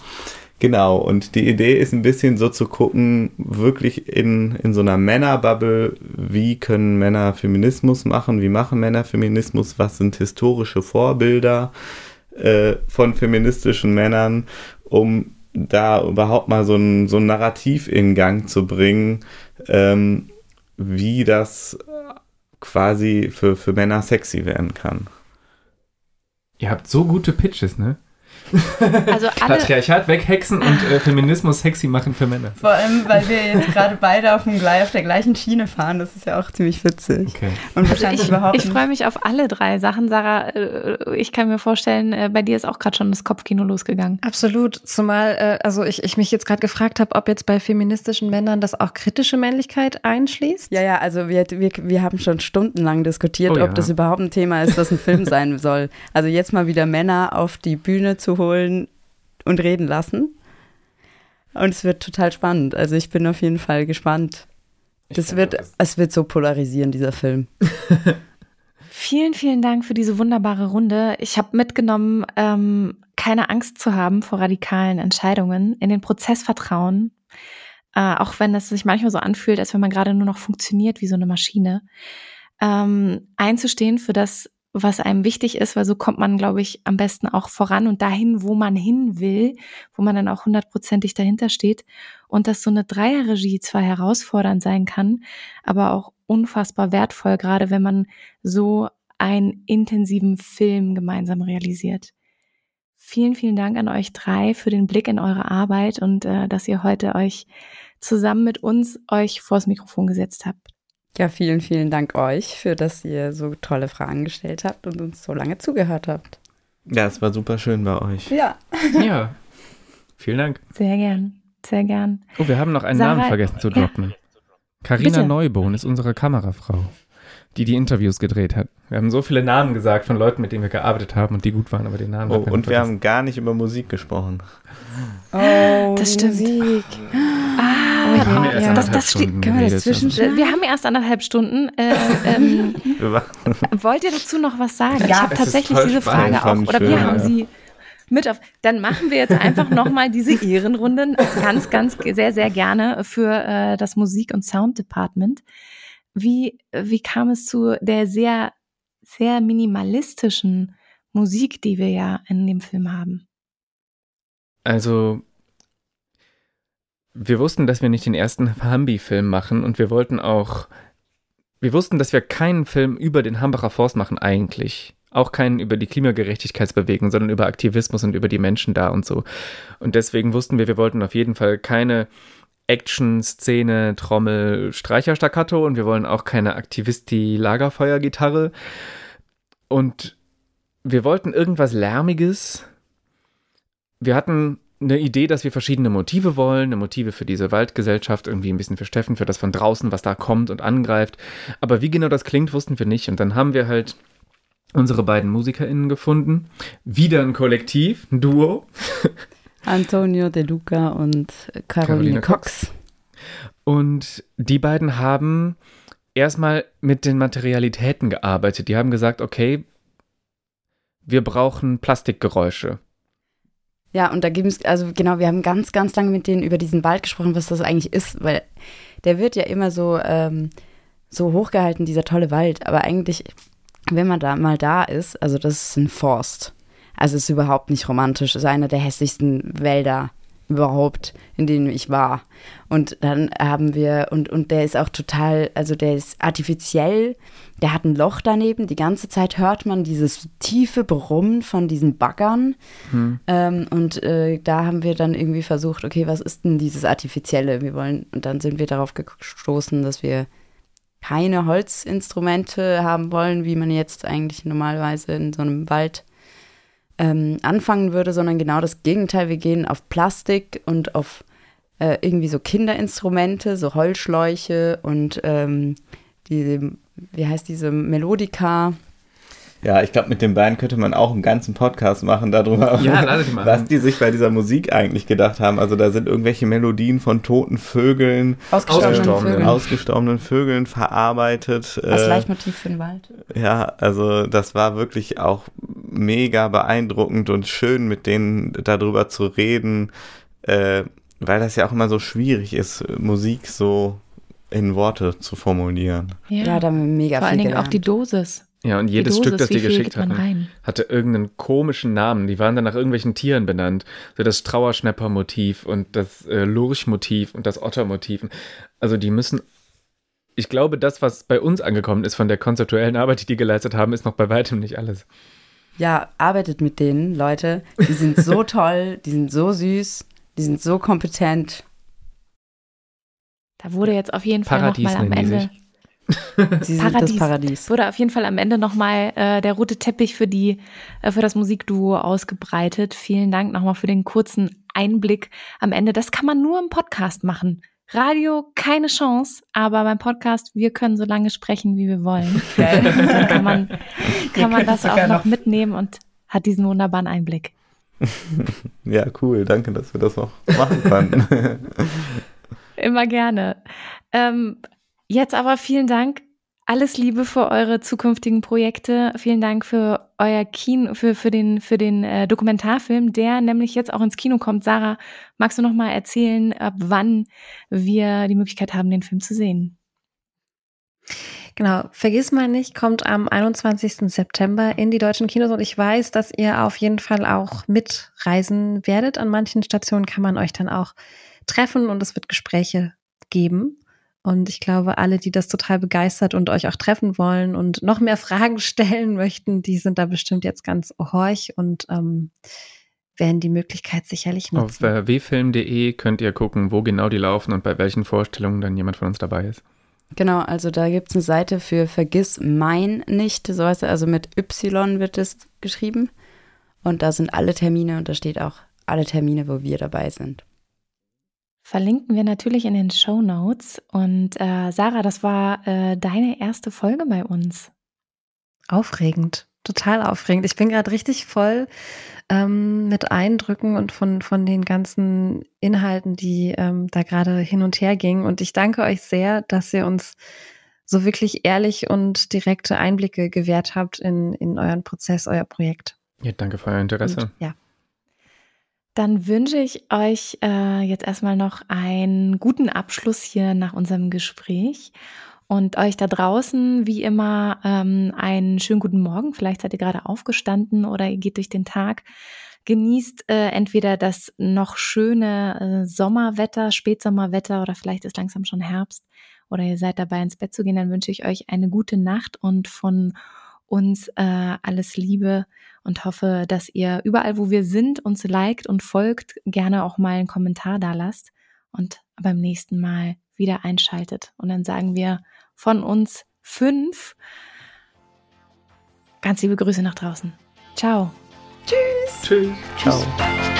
Speaker 2: genau, und die Idee ist ein bisschen so zu gucken, wirklich in, in so einer Männerbubble, wie können Männer Feminismus machen, wie machen Männer Feminismus, was sind historische Vorbilder äh, von feministischen Männern, um da überhaupt mal so ein, so ein Narrativ in Gang zu bringen, ähm, wie das quasi für, für Männer sexy werden kann.
Speaker 3: Ihr habt so gute Pitches, ne?
Speaker 5: Also alle,
Speaker 3: Patriarchat weghexen und äh, Feminismus sexy machen für Männer.
Speaker 1: Vor allem, weil wir jetzt gerade beide auf, dem, auf der gleichen Schiene fahren. Das ist ja auch ziemlich witzig.
Speaker 3: Okay.
Speaker 1: Und
Speaker 5: also
Speaker 1: wahrscheinlich
Speaker 5: ich,
Speaker 1: überhaupt
Speaker 5: ich freue mich auf alle drei Sachen. Sarah, äh, ich kann mir vorstellen, äh, bei dir ist auch gerade schon das Kopfkino losgegangen.
Speaker 6: Absolut. Zumal, äh, also ich, ich mich jetzt gerade gefragt habe, ob jetzt bei feministischen Männern das auch kritische Männlichkeit einschließt.
Speaker 1: Ja, ja, also wir, wir, wir haben schon stundenlang diskutiert,
Speaker 3: Oh ja.
Speaker 1: ob das überhaupt ein Thema ist, das ein Film sein soll. Also jetzt mal wieder Männer auf die Bühne zu holen und reden lassen. Und es wird total spannend. Also ich bin auf jeden Fall gespannt. Das wird, es wird so polarisieren, dieser Film.
Speaker 5: Vielen, vielen Dank für diese wunderbare Runde. Ich habe mitgenommen, ähm, keine Angst zu haben vor radikalen Entscheidungen, in den Prozess vertrauen, äh, auch wenn es sich manchmal so anfühlt, als wenn man gerade nur noch funktioniert wie so eine Maschine, ähm, einzustehen für das, was einem wichtig ist, weil so kommt man, glaube ich, am besten auch voran und dahin, wo man hin will, wo man dann auch hundertprozentig dahinter steht und dass so eine Dreierregie zwar herausfordernd sein kann, aber auch unfassbar wertvoll, gerade wenn man so einen intensiven Film gemeinsam realisiert. Vielen, vielen Dank an euch drei für den Blick in eure Arbeit und äh, dass ihr heute euch zusammen mit uns euch vors Mikrofon gesetzt habt.
Speaker 1: Ja, vielen, vielen Dank euch für, dass ihr so tolle Fragen gestellt habt und uns so lange zugehört habt.
Speaker 2: Ja, es war super schön bei euch.
Speaker 1: Ja.
Speaker 3: Ja. Vielen Dank.
Speaker 5: Sehr gern, sehr gern.
Speaker 3: Oh, wir haben noch einen
Speaker 5: Sarah,
Speaker 3: Namen vergessen zu
Speaker 5: ja.
Speaker 3: droppen. Carina
Speaker 5: Bitte.
Speaker 3: Neubohn ist unsere Kamerafrau, die die Interviews gedreht hat. Wir haben so viele Namen gesagt von Leuten, mit denen wir gearbeitet haben und die gut waren, aber den Namen
Speaker 2: Oh, und wir
Speaker 3: vergessen.
Speaker 2: haben gar nicht über Musik gesprochen.
Speaker 1: Oh,
Speaker 5: Das
Speaker 1: die
Speaker 5: stimmt.
Speaker 1: Musik.
Speaker 5: Ah,
Speaker 3: Wir haben ja erst
Speaker 5: ja.
Speaker 3: anderthalb
Speaker 5: das, das steht.
Speaker 3: Stunden
Speaker 1: können wir das zwischen-
Speaker 5: Wir haben erst anderthalb Stunden. Äh, ähm, wollt ihr dazu noch was sagen? ich
Speaker 1: Ja,
Speaker 5: habe
Speaker 3: es ist
Speaker 5: tatsächlich diese
Speaker 3: spannend,
Speaker 5: Frage auch.
Speaker 2: ich
Speaker 5: Oder wir haben
Speaker 2: ja.
Speaker 5: sie mit auf. Dann machen wir jetzt einfach nochmal diese Ehrenrunde ganz, ganz sehr, sehr gerne für äh, das Musik- und Sound-Department. Wie, wie kam es zu der sehr, sehr minimalistischen Musik, die wir ja in dem Film haben?
Speaker 3: Also, wir wussten, dass wir nicht den ersten Hambi-Film machen und wir wollten auch, wir wussten, dass wir keinen Film über den Hambacher Forst machen eigentlich. Auch keinen über die Klimagerechtigkeitsbewegung, sondern über Aktivismus und über die Menschen da und so. Und deswegen wussten wir, wir wollten auf jeden Fall keine Action-Szene, Trommel, Streicher-Staccato und wir wollen auch keine Aktivisti-Lagerfeuer-Gitarre. Und wir wollten irgendwas Lärmiges. Wir hatten eine Idee, dass wir verschiedene Motive wollen, eine Motive für diese Waldgesellschaft, irgendwie ein bisschen für Steffen, für das von draußen, was da kommt und angreift. Aber wie genau das klingt, wussten wir nicht. Und dann haben wir halt unsere beiden MusikerInnen gefunden. Wieder ein Kollektiv, ein Duo.
Speaker 1: Antonio De Luca und Caroline,
Speaker 3: Caroline
Speaker 1: Cox.
Speaker 3: Und die beiden haben erstmal mit den Materialitäten gearbeitet. Die haben gesagt, okay, wir brauchen Plastikgeräusche.
Speaker 1: Ja, und da gibt es, also genau, wir haben ganz, ganz lange mit denen über diesen Wald gesprochen, was das eigentlich ist, weil der wird ja immer so, ähm, so hochgehalten, dieser tolle Wald. Aber eigentlich, wenn man da mal da ist, also das ist ein Forst. Also es ist überhaupt nicht romantisch. Es ist einer der hässlichsten Wälder überhaupt, in denen ich war. Und dann haben wir, und, und der ist auch total, also der ist artifiziell, der hat ein Loch daneben, die ganze Zeit hört man dieses tiefe Brummen von diesen Baggern. Hm. Ähm, und äh, da haben wir dann irgendwie versucht, okay, was ist denn dieses Artifizielle? Wir wollen, und dann sind wir darauf gestoßen, dass wir keine Holzinstrumente haben wollen, wie man jetzt eigentlich normalerweise in so einem Wald ähm, anfangen würde, sondern genau das Gegenteil. Wir gehen auf Plastik und auf äh, irgendwie so Kinderinstrumente, so Holzschläuche und ähm, die, wie heißt diese Melodika.
Speaker 2: Ja, ich glaube, mit den beiden könnte man auch einen ganzen Podcast machen darüber, ja, was die sich bei dieser Musik eigentlich gedacht haben. Also da sind irgendwelche Melodien von toten Vögeln,
Speaker 1: ausgestorbenen, äh, Vögeln.
Speaker 2: ausgestorbenen Vögeln verarbeitet.
Speaker 1: Als äh, Leitmotiv für den Wald.
Speaker 2: Ja, also das war wirklich auch mega beeindruckend und schön, mit denen darüber zu reden, äh, weil das ja auch immer so schwierig ist, Musik so in Worte zu formulieren.
Speaker 1: Ja, ja da haben wir mega
Speaker 5: Vor
Speaker 1: viel
Speaker 5: allen Dingen auch die Dosis.
Speaker 3: Ja, und jedes Dosis, Stück, das die geschickt hatten, hatte irgendeinen komischen Namen. Die waren dann nach irgendwelchen Tieren benannt. So das Trauerschnepper-Motiv und das äh, Lurch-Motiv und das Otter-Motiv. Also die müssen ich glaube, das, was bei uns angekommen ist von der konzeptuellen Arbeit, die die geleistet haben, ist noch bei weitem nicht alles.
Speaker 1: Ja, arbeitet mit denen, Leute. Die sind so toll, die sind so süß, die sind so kompetent.
Speaker 5: Da wurde jetzt auf jeden Fall nochmal am Ende
Speaker 1: Sie sind Paradies. das Paradies.
Speaker 5: Wurde auf jeden Fall am Ende nochmal äh, der rote Teppich für die äh, für das Musikduo ausgebreitet. Vielen Dank nochmal für den kurzen Einblick am Ende. Das kann man nur im Podcast machen. Radio keine Chance, aber beim Podcast wir können so lange sprechen, wie wir wollen. Dann kann man kann man das auch noch mitnehmen und hat diesen wunderbaren Einblick.
Speaker 2: Ja, cool. Danke, dass wir das noch machen konnten.
Speaker 5: Immer gerne. Ähm, Jetzt aber vielen Dank. Alles Liebe für eure zukünftigen Projekte. Vielen Dank für euer Kino, für, für den, für den äh, Dokumentarfilm, der nämlich jetzt auch ins Kino kommt. Sarah, magst du noch mal erzählen, ab wann wir die Möglichkeit haben, den Film zu sehen?
Speaker 6: Genau, vergiss mal nicht, kommt am 21. September in die deutschen Kinos und ich weiß, dass ihr auf jeden Fall auch mitreisen werdet. An manchen Stationen kann man euch dann auch treffen und es wird Gespräche geben. Und ich glaube, alle, die das total begeistert und euch auch treffen wollen und noch mehr Fragen stellen möchten, die sind da bestimmt jetzt ganz horch und ähm, werden die Möglichkeit sicherlich nutzen.
Speaker 3: Auf äh, wfilm.de könnt ihr gucken, wo genau die laufen und bei welchen Vorstellungen dann jemand von uns dabei ist.
Speaker 1: Genau, also da gibt es eine Seite für Vergiss mein nicht, so heißt es, also mit Y wird es geschrieben. Und da sind alle Termine und da steht auch alle Termine, wo wir dabei sind.
Speaker 5: Verlinken wir natürlich in den Show Notes. Und äh, Sarah, das war äh, deine erste Folge bei uns.
Speaker 6: Aufregend, total aufregend. Ich bin gerade richtig voll ähm, mit Eindrücken und von, von den ganzen Inhalten, die ähm, da gerade hin und her gingen. Und ich danke euch sehr, dass ihr uns so wirklich ehrlich und direkte Einblicke gewährt habt in, in euren Prozess, euer Projekt.
Speaker 3: Ja, danke für euer Interesse. Und,
Speaker 5: ja. Dann wünsche ich euch äh, jetzt erstmal noch einen guten Abschluss hier nach unserem Gespräch und euch da draußen wie immer ähm, einen schönen guten Morgen. Vielleicht seid ihr gerade aufgestanden oder ihr geht durch den Tag. Genießt äh, entweder das noch schöne äh, Sommerwetter, Spätsommerwetter oder vielleicht ist langsam schon Herbst oder ihr seid dabei ins Bett zu gehen. Dann wünsche ich euch eine gute Nacht und von uns äh, alles Liebe und hoffe, dass ihr überall, wo wir sind, uns liked und folgt, gerne auch mal einen Kommentar da lasst und beim nächsten Mal wieder einschaltet. Und dann sagen wir von uns fünf ganz liebe Grüße nach draußen. Ciao.
Speaker 1: Tschüss.
Speaker 3: Tschüss. Ciao.